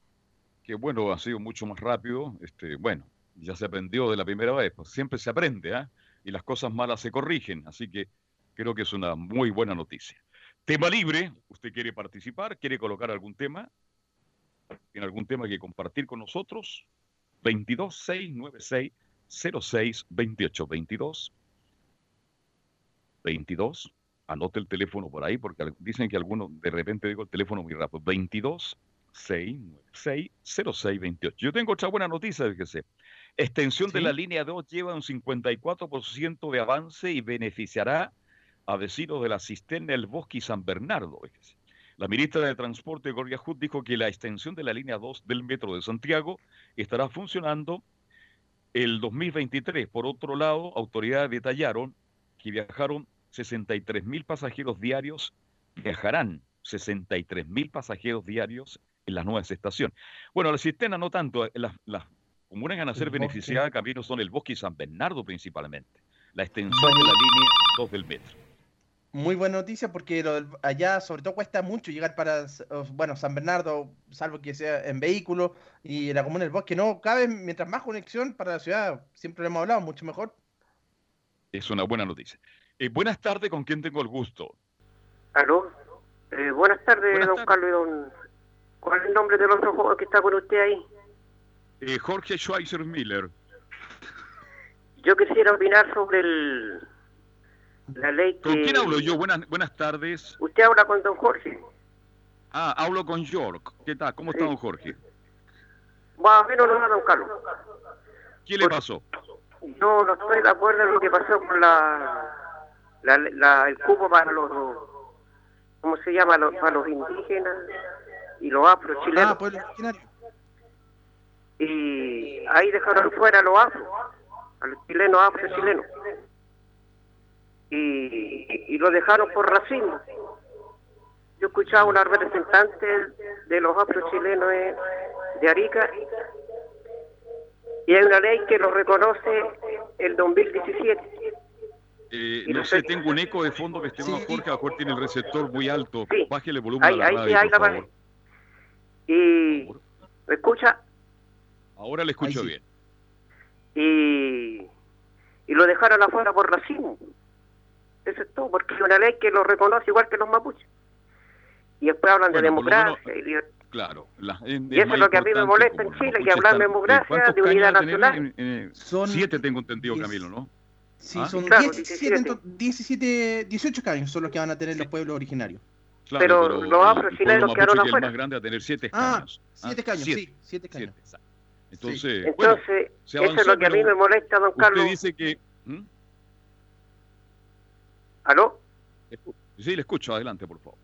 Que bueno, ha sido mucho más rápido. Este, bueno, ya se aprendió de la primera vez, pues siempre se aprende, ¿eh? y las cosas malas se corrigen. Así que creo que es una muy buena noticia. Tema libre, usted quiere participar, quiere colocar algún tema, tiene algún tema que compartir con nosotros, 22696 0628 22 22 anote el teléfono por ahí porque dicen que algunos de repente digo el teléfono muy rápido 22 696 0628 yo tengo otra buena noticia fíjese extensión ¿Sí? de la línea 2 lleva un 54% de avance y beneficiará a vecinos de la cisterna El Bosque y San Bernardo. La ministra de Transporte, Gloria Hood, dijo que la extensión de la línea 2 del Metro de Santiago estará funcionando el 2023. Por otro lado, autoridades detallaron que viajaron 63 mil pasajeros diarios, viajarán 63 mil pasajeros diarios en las nuevas estaciones. Bueno, la cisterna no tanto, las, las comunas van a ser beneficiadas, caminos son el Bosque y San Bernardo principalmente, la extensión de la línea 2 del metro muy buena noticia porque allá sobre todo cuesta mucho llegar para, bueno, San Bernardo, salvo que sea en vehículo, y la comuna del bosque no cabe, mientras más conexión para la ciudad, siempre lo hemos hablado, mucho mejor. Es una buena noticia. Eh, buenas tardes, ¿con quién tengo el gusto? Aló, eh, buenas tardes, don Carlos don... ¿Cuál es el nombre del otro juego que está con usted ahí? Eh, Jorge Schweizer Miller. Yo quisiera opinar sobre el la ley ¿Con quién hablo yo? Buenas, buenas tardes. Usted habla con don Jorge. Ah, hablo con York. ¿Qué tal? ¿Cómo está don Jorge? Va, a menos no don Carlos. ¿Qué le pasó? No, no estoy de acuerdo en lo que pasó con la, la, el cupo para los, ¿cómo se llama? Los, para los indígenas y los afro chilenos. Ah, Y ahí dejaron fuera a los afro, a los chilenos afro chilenos y, lo dejaron por racismo. Yo escuchaba a una representante de los afro-chilenos de Arica y hay una ley que lo reconoce el 2017. Eh, no sé, tengo un eco de fondo que esté sí, Jorge, a tiene el receptor muy alto. Bájale el volumen a la radio, por favor. Y ¿me escucha? Ahora le escucho bien. Y, y lo dejaron afuera por racismo. Eso es todo, porque es una ley que lo reconoce igual que los mapuches. Y después hablan de democracia y Claro. y eso es lo que a mí me molesta en Chile, que hablan de democracia, de unidad nacional. son siete tengo entendido, Camilo, ¿no? Sí, ¿Ah? son 17, 17, 18 años son los que van a tener los pueblos originarios. pero, los afro-chilenos quedaron afuera. Es más grande a tener siete ah, escaños. Ah, siete sí, siete escaños. Entonces, Entonces eso es lo que a mí me molesta, don Carlos. Usted dice que... ¿Mm? ¿Aló? Sí, le escucho, adelante, por favor.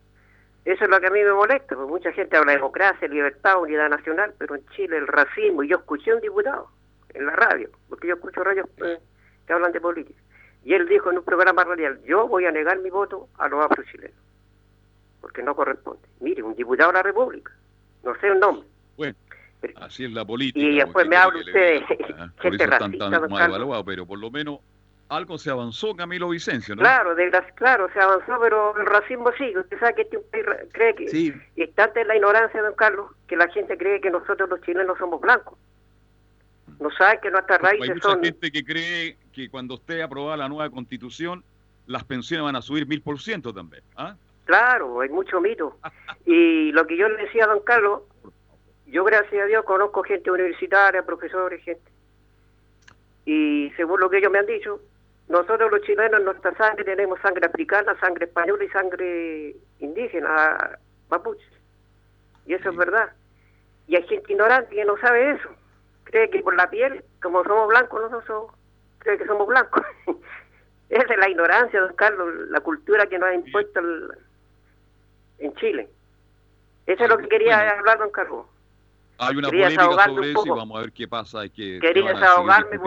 Eso es lo que a mí me molesta, porque mucha gente habla de democracia, libertad, unidad nacional, pero en Chile el racismo, y yo escuché a un diputado en la radio, porque yo escucho radios eh, que hablan de política, y él dijo en un programa radial, yo voy a negar mi voto a los afro-chilenos, porque no corresponde. Mire, un diputado de la República, no sé el nombre. Bueno, así es la política. Y después me habla usted de gente racista, pero por lo menos algo se avanzó, Camilo Vicencio, ¿no? Claro, de claro, se avanzó, pero el racismo sigue. Usted sabe que este país cree que... Sí. Y está en la ignorancia, don Carlos, que la gente cree que nosotros los chilenos somos blancos. No sabe que nuestras raíces son... Hay mucha gente que cree que cuando esté aprobada la nueva constitución, las pensiones van a subir mil por ciento también. ¿ah? Claro, hay mucho mito. y lo que yo le decía a don Carlos, yo gracias a Dios conozco gente universitaria, profesores, gente. Y según lo que ellos me han dicho, nosotros los chilenos en nuestra sangre tenemos sangre africana, sangre española y sangre indígena, mapuche. Y eso es verdad. Y hay gente ignorante que no sabe eso. Cree que por la piel, como somos blancos, nosotros cree que somos blancos. Esa es la ignorancia, don Carlos, la cultura que nos ha impuesto en Chile. Eso es lo que quería hablar, don Carlos. Hay una polémica sobre eso y vamos a ver qué pasa. que, quería desahogarme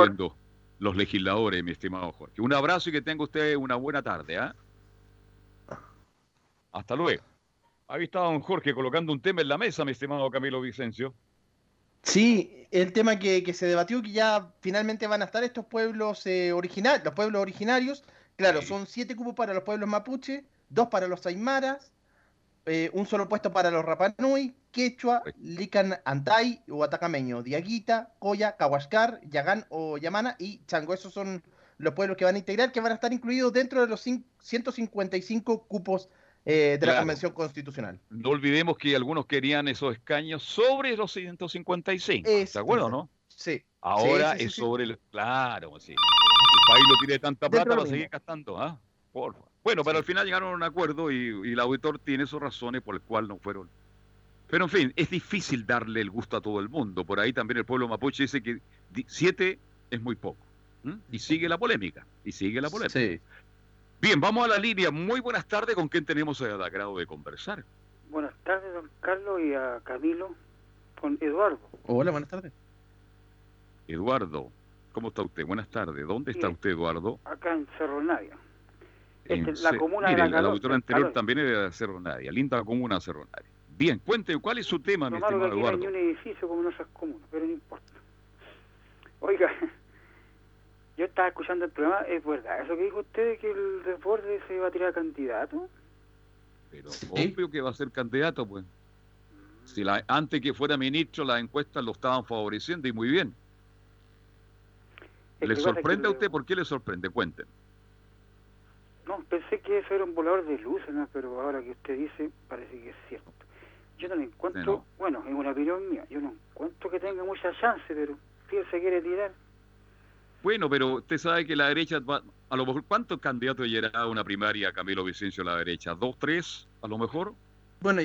los legisladores, mi estimado Jorge. Un abrazo y que tenga usted una buena tarde. ¿ah? Hasta luego. Ahí está don Jorge colocando un tema en la mesa, mi estimado Camilo Vicencio. Sí, el tema que, se debatió, que ya finalmente van a estar estos pueblos eh, originarios, los pueblos originarios. Claro, son siete cupos para los pueblos mapuche, dos para los aymaras, eh, un solo puesto para los Rapanui, Quechua, Lican Antay o Atacameño, Diaguita, Coya, Cahuascar, Yagán o Yamana y Chango. Esos son los pueblos que van a integrar, que van a estar incluidos dentro de los 155 cupos eh, de la Convención Constitucional. No olvidemos que algunos querían esos escaños sobre los 155. ¿De acuerdo, no? Sí. Ahora es sobre el. Claro, sí. El país lo tiene tanta plata para seguir gastando, ¿ah? Por favor. Bueno, pero al final llegaron a un acuerdo y, el auditor tiene sus razones por las cuales no fueron. Pero en fin, es difícil darle el gusto a todo el mundo. Por ahí también el pueblo mapuche dice que siete es muy poco. Y sigue la polémica. Y sigue la polémica. Bien, vamos a la línea. Muy buenas tardes. ¿Con quién tenemos el agrado de conversar? Buenas tardes, don Carlos, y a Camilo, con Eduardo. Hola, buenas tardes. Eduardo, ¿cómo está usted? Buenas tardes. ¿Dónde está usted, Eduardo? Acá en Cerro Navia. En Este, la comuna Mire, de la auditor anterior Calor. también es de Cerro Nadia. Linda comuna Cerro Nadia. Bien, cuente, ¿cuál es su tema, mi Lo que estimado no Eduardo? ni un edificio como en otras comunas, pero no importa. Oiga, yo estaba escuchando el programa, ¿es verdad eso que dijo usted de que el desborde se iba a tirar candidato? Pero obvio que va a ser candidato, pues. Si la, antes que fuera ministro, las encuestas lo estaban favoreciendo y muy bien. Es ¿Le sorprende a usted? ¿Por qué le sorprende? Cuenten. No, pensé que eso era un volador de luces, ¿no? pero ahora que usted dice, parece que es cierto. Yo no le encuentro, No. bueno, es una opinión mía, yo no encuentro que tenga mucha chance, pero si él se quiere tirar, Bueno, pero usted sabe que la derecha, va, a lo mejor, ¿cuántos candidatos llegará a una primaria Camilo Vicencio a la derecha? ¿Dos, tres, a lo mejor? Bueno,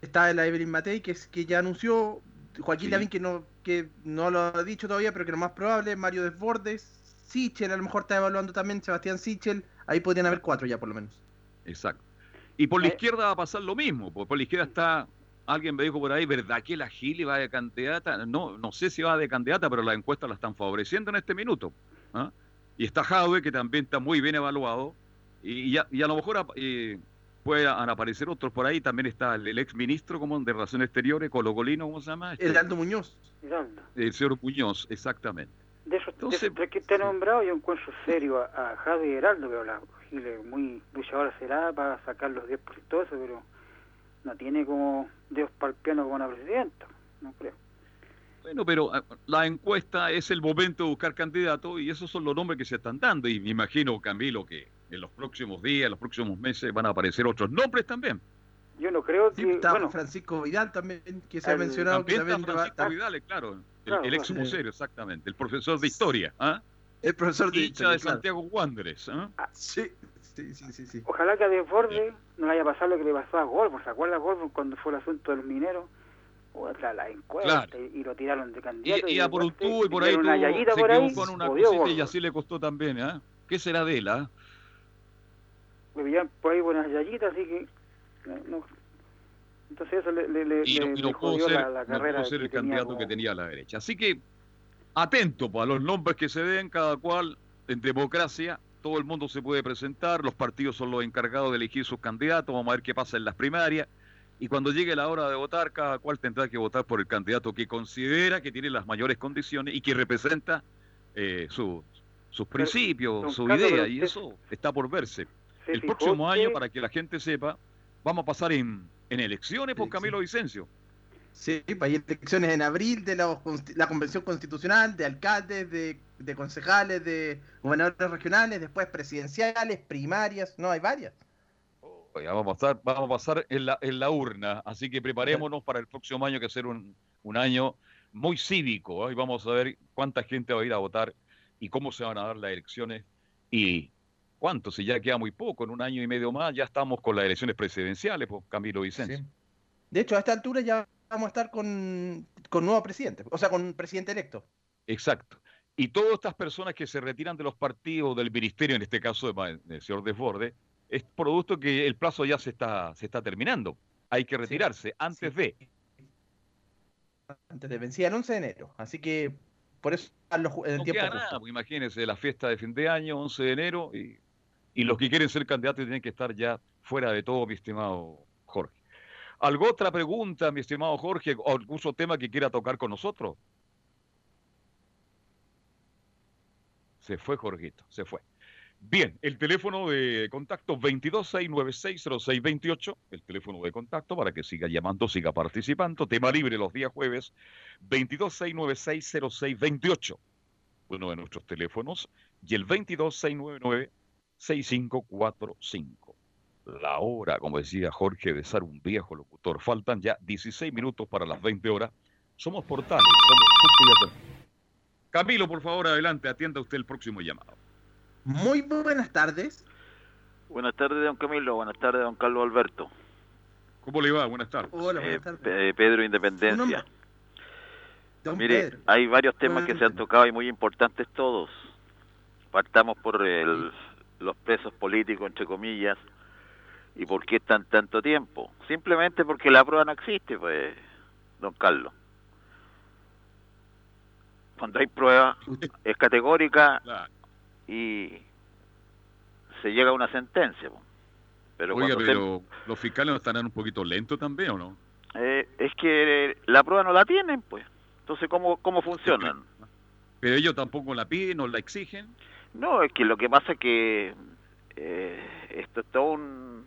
está la Evelyn Matei, que, es, que ya anunció, Joaquín Sí. Lavín, que no, que no lo ha dicho todavía, pero que lo más probable, Mario Desbordes, Sichel, a lo mejor está evaluando también Sebastián Sichel, ahí podrían haber cuatro ya por lo menos. Exacto. Y por la Eh. izquierda va a pasar lo mismo, porque por la izquierda está, alguien me dijo por ahí, ¿verdad que la Gili va de candidata? No, no sé si va de candidata, pero las encuestas la están favoreciendo en este minuto. ¿ah? Y está Jadwe, que también está muy bien evaluado, y, y a, y a lo mejor eh, puedan aparecer otros por ahí, también está el, ex ministro como de Relaciones Exteriores, Colo Colino, ¿cómo se llama? Este, Heraldo Muñoz. Heraldo. el señor Muñoz, exactamente. de esos Entonces, de esos tres que te he nombrado, yo encuentro serio a, a Javi Heraldo, pero la Gile muy luchadora será para sacar los 10% de eso, pero no tiene como dedos para el piano como una presidenta, no creo. Bueno, pero ah, la encuesta es el momento de buscar candidatos y esos son los nombres que se están dando. Y me imagino, Camilo, que en los próximos días, en los próximos meses van a aparecer otros nombres también. Yo no creo Sí, que, está bueno, Francisco Vidal también, que se ha mencionado que También va- Francisco Vidal, claro, el, Claro, el ex claro. exactamente, el profesor de historia, ¿ah? el profesor de, historia, de claro. Santiago Wanderers. ¿ah? Sí, sí, sí, sí, sí. ojalá que a Desborde no le haya pasado lo que le pasó a Golfo, ¿se acuerda Golfo cuando fue el asunto de los mineros? Otra, la encuesta Claro. y, y lo tiraron de candidato. Y, y a por un tubo y por ahí una se por ahí, en una cosita y así le costó también. ¿ah? ¿Qué será de él? Le pillaron por ahí buenas yayitas, así que no. Entonces eso le, le, le, y no, le- y no pudo ser, la, la no carrera pudo ser que el candidato como- que tenía a la derecha. Así que atento pues, a los nombres que se den, cada cual en democracia, todo el mundo se puede presentar, los partidos son los encargados de elegir sus candidatos, vamos a ver qué pasa en las primarias. Y cuando llegue la hora de votar, cada cual tendrá que votar por el candidato que considera que tiene las mayores condiciones y que representa eh, su- sus principios, su Carlos, idea, y eso está por verse. se El próximo año, que- para que la gente sepa, vamos a pasar en, en elecciones por Sí, Camilo Vicencio. Sí, pues hay elecciones en abril de la, la convención constitucional, de alcaldes, de, de concejales, de gobernadores regionales, después presidenciales, primarias, no, hay varias. Oiga, vamos a estar, vamos a pasar en la, en la urna, así que preparémonos para el próximo año que será un, un año muy cívico, ¿eh? y vamos a ver cuánta gente va a ir a votar y cómo se van a dar las elecciones y cuánto, si ya queda muy poco, en un año y medio más ya estamos con las elecciones presidenciales, pues Camilo Vicencio. Sí. De hecho, a esta altura ya vamos a estar con, con nuevo presidente, o sea, con presidente electo. Exacto. Y todas estas personas que se retiran de los partidos, del ministerio, en este caso de del señor Desborde, es producto que el plazo ya se está, se está terminando. Hay que retirarse antes de. Antes de vencida el 11 de enero. Así que por eso los el No tiempo queda nada, imagínense la fiesta de fin de año, 11 de enero, y, y los que quieren ser candidatos tienen que estar ya fuera de todo, mi estimado Jorge. ¿Algo otra pregunta, mi estimado Jorge, o algún tema que quiera tocar con nosotros? Se fue, Jorgito, se fue. Bien, el teléfono de contacto 226960628, el teléfono de contacto para que siga llamando, siga participando. Tema libre los días jueves, 226960628, uno de nuestros teléfonos, y el 226996545. La hora, como decía Jorge de Sar, un viejo locutor. Faltan ya 16 minutos para las 20 horas. Somos portales, somos Fútbol y Camilo, por favor, adelante, atienda usted el próximo llamado. Muy buenas tardes. Buenas tardes, don Camilo. Buenas tardes, don Carlos Alberto. ¿Cómo le va? Buenas tardes. Hola, Eh, buenas tardes. Pe- Pedro Independencia. Don Mire, Pedro. hay varios temas que se han tocado y muy importantes todos. Partamos por el- los presos políticos político, entre comillas, y por qué tan tanto tiempo. Simplemente porque la prueba no existe, pues, don Carlos. Cuando hay prueba es categórica y se llega a una sentencia. pues. Pero Oiga, se- pero los fiscales no estarán un poquito lentos también, ¿o no? eh, es que la prueba no la tienen, pues. Entonces, ¿cómo, cómo funcionan? Pero ellos tampoco la piden, no la exigen. No, es que lo que pasa es que eh, esto es todo un...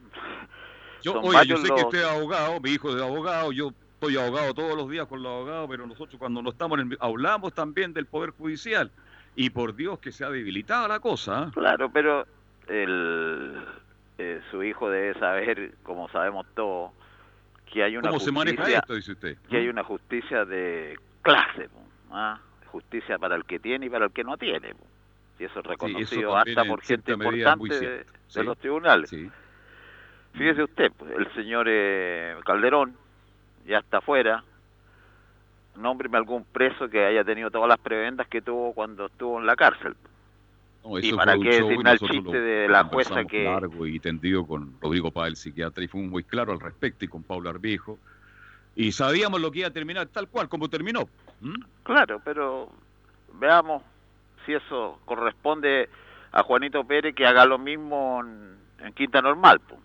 Yo, son oye, yo sé los- que usted es abogado, mi hijo es abogado, yo estoy abogado todos los días con los abogados, pero nosotros cuando no estamos en el- hablamos también del Poder Judicial. Y por Dios que se ha debilitado la cosa. ¿ah? Claro, pero el, eh, su hijo debe saber, como sabemos todos, que hay una ¿Cómo se maneja justicia, esto, dice usted? que hay una justicia de clase, ¿ah? justicia para el que tiene y para el que no tiene. Y eso es reconocido hasta por gente importante de, Sí. los tribunales. Sí. Fíjese usted, pues, el señor eh, Calderón ya está afuera. Nómbreme algún preso que haya tenido todas las prebendas que tuvo cuando estuvo en la cárcel. No, ¿Y para qué decirme el chiste de la jueza que- largo y tendido con Rodrigo Paz, el psiquiatra, y fuimos muy claros al respecto, y con Pablo Arbijo. Y sabíamos lo que iba a terminar tal cual, como terminó. ¿Mm? Claro, pero veamos si eso corresponde a Juanito Pérez que haga lo mismo en, en Quinta Normal. po.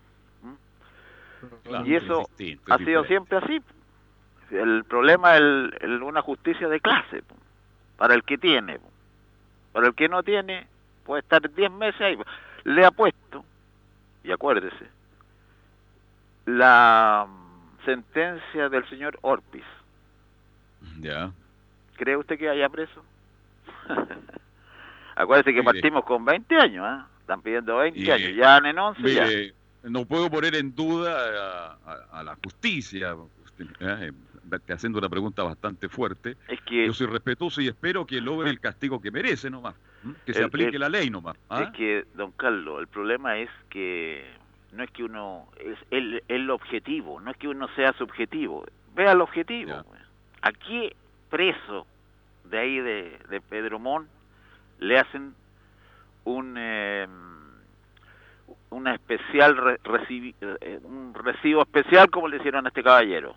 Claro, y eso es distinto, es ha sido siempre así. El problema es el- el- una justicia de clase, po, para el que tiene. po. Para el que no tiene, puede estar 10 meses ahí. Le ha puesto, y acuérdese, la sentencia del señor Orpiz. Ya. ¿Cree usted que vaya preso? Acuérdese que Mire. partimos con 20 años, ¿ah? Están pidiendo 20 Y, años, ya en 11 ya. Mire, no puedo poner en duda a, a- a la justicia, eh, te haciendo una pregunta bastante fuerte. Es que Yo soy respetuoso y espero que logre el castigo que merece nomás, ¿m? que se aplique la ley nomás. ¿ah? Es que, don Carlos, el problema es que no es que uno, es el, el objetivo, no es que uno sea subjetivo. Vea el objetivo. pues. ¿A qué preso de ahí de, de Pedro Mon le hacen un eh, una especial re- recibi- eh, un recibo especial como le hicieron a este caballero?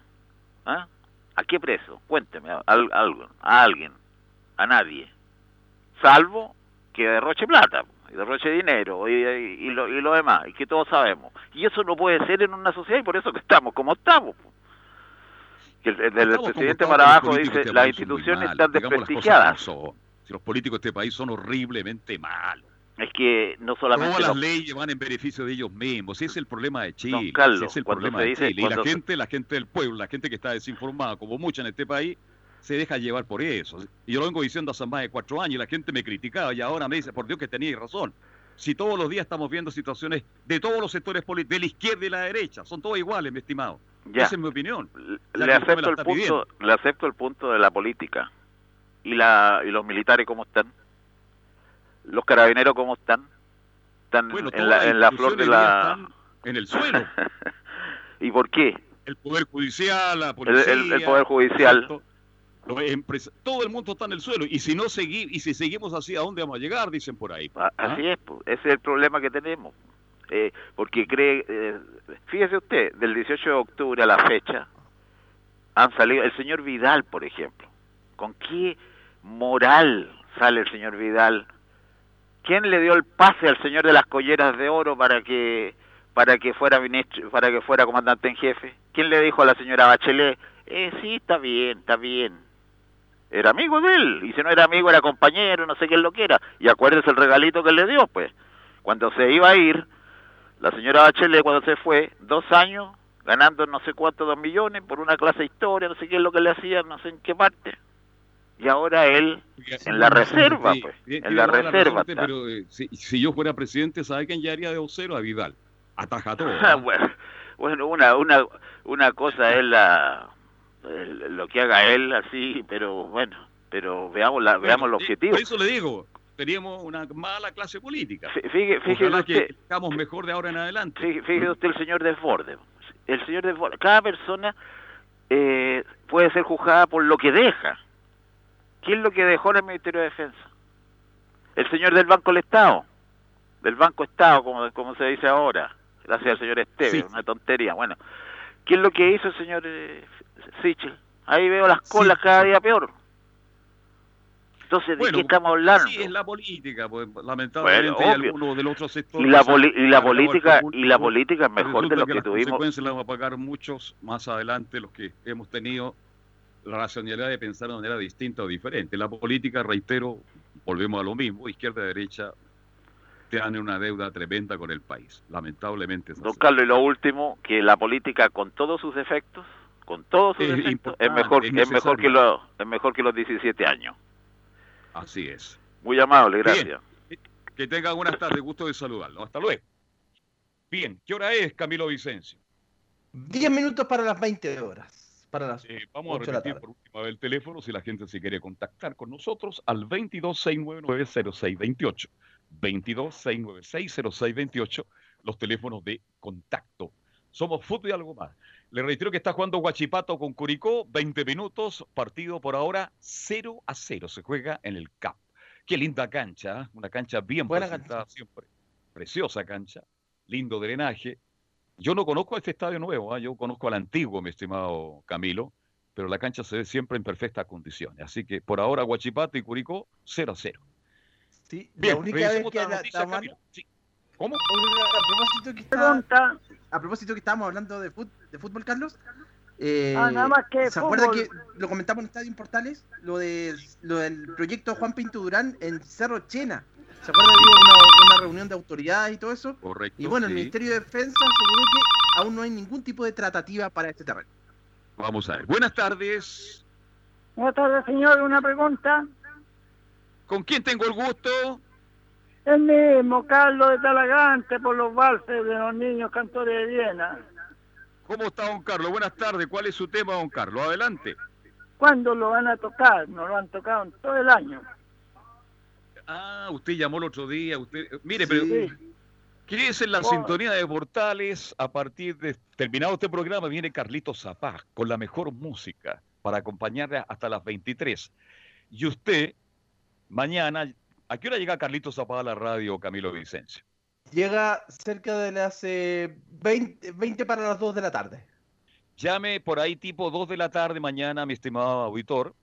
¿Ah? ¿A qué preso? Cuénteme, a, algo, a alguien, a nadie salvo que derroche plata y derroche dinero y, y- y lo, y lo demás, y que todos sabemos. Y eso no puede ser en una sociedad y por eso que estamos como estamos. Que el, presidente para abajo dice las instituciones están las Si los políticos de este país son horriblemente malos. Es que no solamente Todas las leyes van en beneficio de ellos mismos. Ese es el problema de Chile. Carlos, ese es el problema de dice- Chile. Y la gente, la gente del pueblo, la gente que está desinformada, como mucha en este país, se deja llevar por eso. Y yo lo vengo diciendo hace más de cuatro años y la gente me criticaba y ahora me dice, por Dios que teníais razón. Si todos los días estamos viendo situaciones de todos los sectores políticos, de la izquierda y la derecha, son todos iguales, mi estimado. Ya. Esa es mi opinión. La le acepto el punto pidiendo. le acepto el punto de la política y la y los militares cómo están los carabineros cómo están están Bueno, en la, en la flor de la en el suelo. y por qué El Poder Judicial, la policía. el- el poder judicial todo el mundo está en el suelo y si no segui y si seguimos así a dónde vamos a llegar dicen por ahí ¿Ah? Así es, pues, ese es el problema que tenemos. Eh, porque cree, eh, fíjese usted, del 18 de octubre a la fecha, han salido, el señor Vidal, por ejemplo, ¿con qué moral sale el señor Vidal? ¿Quién le dio el pase al señor de las colleras de oro para que para que fuera ministro, para que fuera comandante en jefe? ¿Quién le dijo a la señora Bachelet, eh, sí, está bien, está bien? Era amigo de él, y si no era amigo era compañero, no sé qué es lo que era. Y acuérdese el regalito que le dio, pues. Cuando se iba a ir, la señora Bachelet cuando se fue, dos años, ganando no sé cuántos, dos millones, por una clase de historia, no sé qué es lo que le hacía, no sé en qué parte. Y ahora él, en la reserva, pues, en la reserva pero eh, si, yo fuera presidente sabe quién ya haría de vocero a Vidal. Ataja todo Ah, bueno, bueno, una, una, una cosa es la, lo que haga él así, pero bueno, pero veamos la, veamos el objetivo. por eso le digo teníamos una mala clase política. Fí- fíjese- fíjese que estamos mejor de ahora en adelante. Fí- Fíjese usted el señor Desbordes. El señor Desbordes, cada persona eh, puede ser juzgada por lo que deja. ¿Qué es lo que dejó en el Ministerio de Defensa? El señor del Banco del Estado. del Banco Estado, como, como se dice ahora, gracias al señor Esteves, una tontería. Bueno, ¿qué es lo que hizo el señor eh, Sichel? Ahí veo las colas cada día peor. Entonces, ¿de qué estamos hablando? Sí, es la política, pues, lamentablemente hay algunos del otro sector. Y la, y la política y la política es mejor de lo que, las tuvimos. consecuencias las vamos a pagar muchos más adelante los que hemos tenido la racionalidad de pensar de manera distinta o diferente. La política, reitero, volvemos a lo mismo, izquierda y derecha tienen una deuda tremenda con el país, lamentablemente. Es Don Carlos, y lo último, que la política con todos sus defectos, con todos sus Es defectos, es mejor, es es mejor que los, es mejor que los 17 años. Así es. Muy amable, gracias. Bien. Que tengan buenas tardes, gusto de saludarlo. Hasta luego. Bien, ¿qué hora es, Camilo Vicencio? 10 minutos para las 20 horas. Para las Eh, vamos a 8 de la repetir por última vez el teléfono si la gente se quiere contactar con nosotros al 22699628. 2269960628, los teléfonos de contacto. Somos fútbol y algo más. Le reitero que está jugando Guachipato con Curicó, 20 minutos, partido por ahora 0 a 0. Se juega en el CAP. Qué linda cancha, ¿eh? una cancha bien Buena presentada siempre. Preciosa cancha, lindo drenaje. Yo no conozco este estadio nuevo, ¿ah? yo conozco al antiguo, mi estimado Camilo, pero la cancha se ve siempre en perfectas condiciones. Así que por ahora Guachipato y Curicó 0 a 0. Sí, Bien, la única vez revisemos que otra la- noticia, la- Camilo. Sí. ¿Cómo? A propósito que está- a propósito que estábamos hablando de, fut- de fútbol, Carlos. eh, Ah, nada más que ¿Se acuerda fútbol. que lo comentamos en Estadio Portales? Lo, de, lo del proyecto Juan Pinto Durán en Cerro Chena. ¿Se acuerda que hubo una, una reunión de autoridades y todo eso? Correcto. Y bueno, el. Ministerio de Defensa aseguró que aún no hay ningún tipo de tratativa para este terreno. Vamos a ver. Buenas tardes. Buenas tardes, señor. Una pregunta. ¿Con quién tengo el gusto? El mismo, Carlos de Talagante, por los valses de los niños cantores de Viena. ¿Cómo está, don Carlos? Buenas tardes. ¿Cuál es su tema, don Carlos? Adelante. ¿Cuándo lo van a tocar? No lo han tocado en todo el año. Ah, usted llamó el otro día. Usted, mire, Sí. pero ¿qué es en la Oh. sintonía de Portales? A partir de terminado este programa viene Carlito Zapá con la mejor música para acompañarle hasta las 23. Y usted, mañana, ¿a qué hora llega Carlito Zapá a la radio, Camilo Vicencio? Llega cerca de las eh, 20, 20 para las 2 de la tarde. Llame por ahí tipo 2 de la tarde mañana, mi estimado auditor.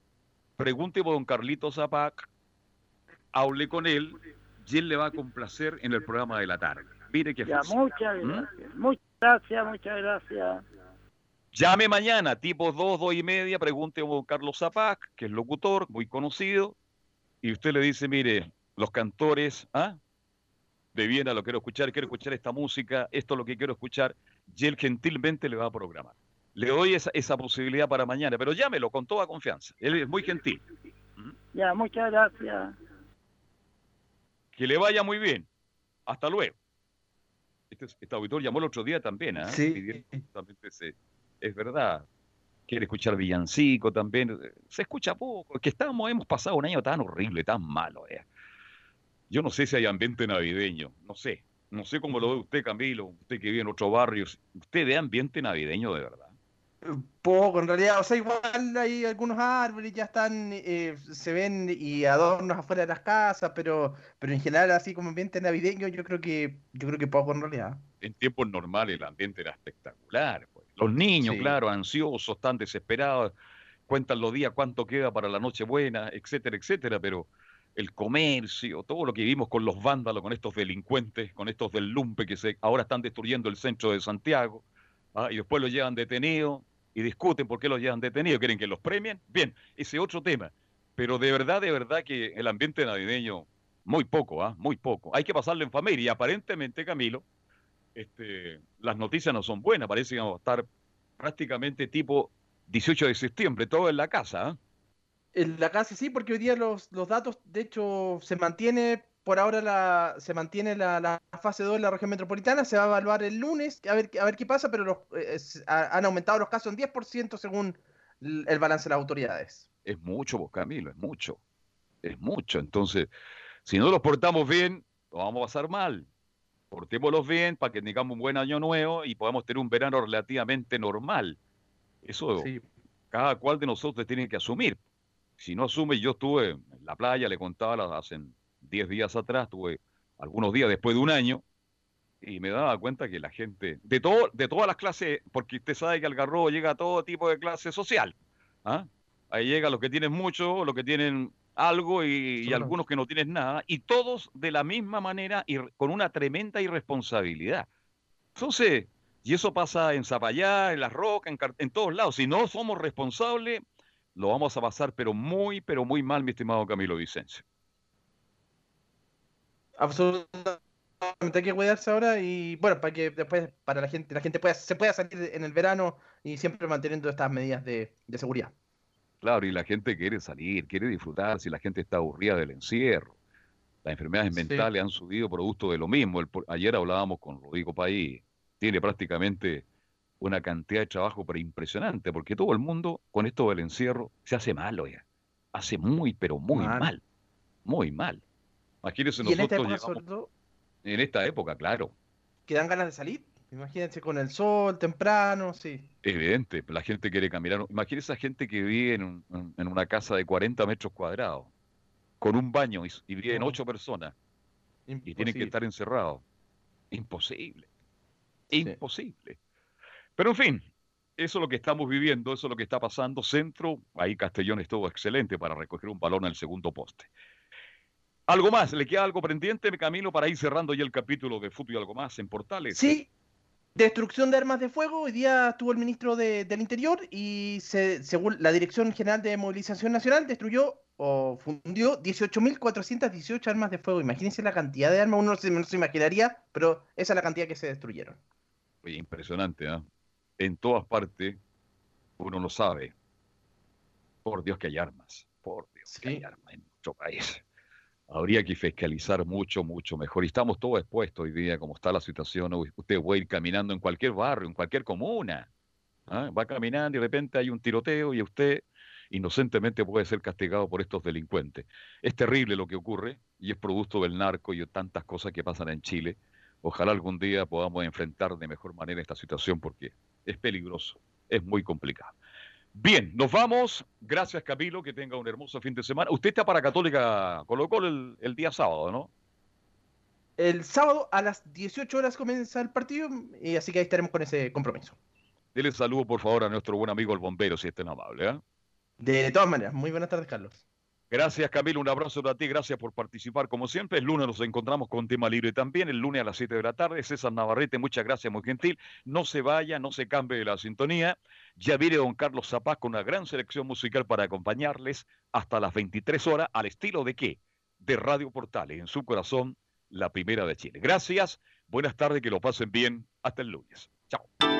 Pregunte por don Carlito Zapac, hable con él y él le va a complacer en el programa de la tarde. Mire qué Ya, fácil. muchas ¿Mm? gracias. Muchas gracias, muchas gracias. Llame mañana, tipo 2, 2 y media, pregunte por don Carlos Zapac, que es locutor, muy conocido, y usted le dice, mire, los cantores, ¿ah? De Viena lo quiero escuchar, quiero escuchar esta música, esto es lo que quiero escuchar, y él gentilmente le va a programar. Le doy esa, esa posibilidad para mañana, pero llámelo con toda confianza. Él es muy gentil. Ya, muchas gracias. Que le vaya muy bien. Hasta luego. Este, este auditor llamó el otro día también, ¿ah? Sí. Es verdad. Quiere escuchar villancico también. Se escucha poco. Que estamos, hemos pasado un año tan horrible, tan malo. ¿eh? Yo no sé si hay ambiente navideño. No sé. No sé cómo lo ve usted, Camilo. Usted que vive en otros barrios. ¿Usted ve ambiente navideño de verdad? Poco, en realidad, o sea, igual hay algunos árboles ya están, eh, se ven y adornos afuera de las casas, pero, pero en general así como ambiente navideño, yo creo que, yo creo que poco en realidad. en tiempos normales el ambiente era espectacular. pues. Los niños, Sí. claro, ansiosos, tan desesperados, cuentan los días cuánto queda para la noche buena, etcétera, etcétera, pero el comercio, todo lo que vivimos con los vándalos, con estos delincuentes, con estos del lumpe que se, ahora están destruyendo el centro de Santiago, ¿ah? y después los llevan detenidos y discuten por qué los llevan detenidos, quieren que los premien. Bien, ese otro tema. Pero de verdad, de verdad que el ambiente navideño, muy poco, ¿ah? Muy poco. Hay que pasarlo en familia y aparentemente, Camilo, este, las noticias no son buenas, parece que vamos a estar prácticamente tipo 18 de septiembre, todo en la casa. ¿ah? En la casa sí, porque hoy día los, los datos, de hecho, se mantiene, por ahora la, se mantiene la, la fase 2 en la región metropolitana, se va a evaluar el lunes, a ver, a ver qué pasa, pero los, eh, han aumentado los casos en 10% según el balance de las autoridades. Es mucho, vos, Camilo, es mucho. Es mucho. Entonces, si no los portamos bien, lo vamos a pasar mal. Portémoslos bien para que tengamos un buen año nuevo y podamos tener un verano relativamente normal. Eso cada cual de nosotros tiene que asumir. Si no asume, yo estuve en la playa, le contaba la- hace 10 días atrás, estuve algunos días después de un año, y me daba cuenta que la gente, de, todo, de todas las clases, porque usted sabe que al Garrobo llega a todo tipo de clase social. ¿ah? Ahí llega los que tienen mucho, los que tienen algo y, y algunos que no tienen nada, y todos de la misma manera y con una tremenda irresponsabilidad. Entonces, y eso pasa en Zapallá, en Las Rocas, en, en todos lados. Si no somos responsables, lo vamos a pasar, pero muy, pero muy mal, mi estimado Camilo Vicencio. Absolutamente hay que cuidarse ahora y bueno, para que después para la gente, la gente pueda, se pueda salir en el verano y siempre manteniendo estas medidas de, de seguridad. Claro, y la gente quiere salir, quiere disfrutar, si la gente está aburrida del encierro. Las enfermedades Sí. mentales han subido producto de lo mismo. El ayer hablábamos con Rodrigo País, tiene prácticamente una cantidad de trabajo pero impresionante, porque todo el mundo con esto del encierro se hace malo ya. Hace muy, pero muy Mal. mal. Muy mal. Imagínense Y en esta nosotros época, sobre llegamos- todo, en esta época, claro. que dan ganas de salir. Imagínense con el sol temprano, sí. Evidente, la gente quiere caminar. Imagínese esa gente que vive en, un- en una casa de 40 metros cuadrados, con un baño y, y viven ocho personas y tienen que Imposible. estar encerrados. Imposible. Imposible. Pero en fin, eso es lo que estamos viviendo, eso es lo que está pasando. Centro, ahí Castellón estuvo excelente para recoger un balón al segundo poste. ¿Algo más? ¿Le queda algo pendiente, Camilo, para ir cerrando ya el capítulo de fútbol y algo más en Portales? Sí, destrucción de armas de fuego. Hoy día estuvo el ministro de- del Interior y se- según la Dirección General de Movilización Nacional destruyó o fundió 18.418 armas de fuego. Imagínense la cantidad de armas, uno no se, no se imaginaría, pero esa es la cantidad que se destruyeron. Oye, impresionante, ¿ah? En todas partes uno lo sabe. Por Dios que hay armas. Por Dios que hay armas en nuestro país. Habría que fiscalizar mucho, mucho mejor. Y estamos todos expuestos hoy día, como está la situación. Usted a ir caminando en cualquier barrio, en cualquier comuna. ¿ah? Va caminando y de repente hay un tiroteo y usted inocentemente puede ser castigado por estos delincuentes. Es terrible lo que ocurre y es producto del narco y de tantas cosas que pasan en Chile. Ojalá algún día podamos enfrentar de mejor manera esta situación porque es peligroso, es muy complicado. Bien, nos vamos. Gracias Camilo, que tenga un hermoso fin de semana. Usted está para Católica Colo Colo el, el día sábado, ¿no? El sábado a las 18 horas comienza el partido, y así que ahí estaremos con ese compromiso. Dele saludo por favor a nuestro buen amigo el bombero, si es tan amable. ¿eh? De todas maneras, muy buenas tardes, Carlos. Gracias Camilo, un abrazo para ti, gracias por participar como siempre. El lunes nos encontramos con tema libre también, el lunes a las 7 de la tarde. César Navarrete, muchas gracias, muy gentil. No se vaya, no se cambie de la sintonía. Ya viene don Carlos Zapaz con una gran selección musical para acompañarles hasta las 23 horas, al estilo de qué? De Radio Portales, en su corazón, la primera de Chile. Gracias, buenas tardes, que lo pasen bien. Hasta el lunes. Chao.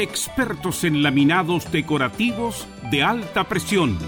expertos en laminados decorativos de alta presión.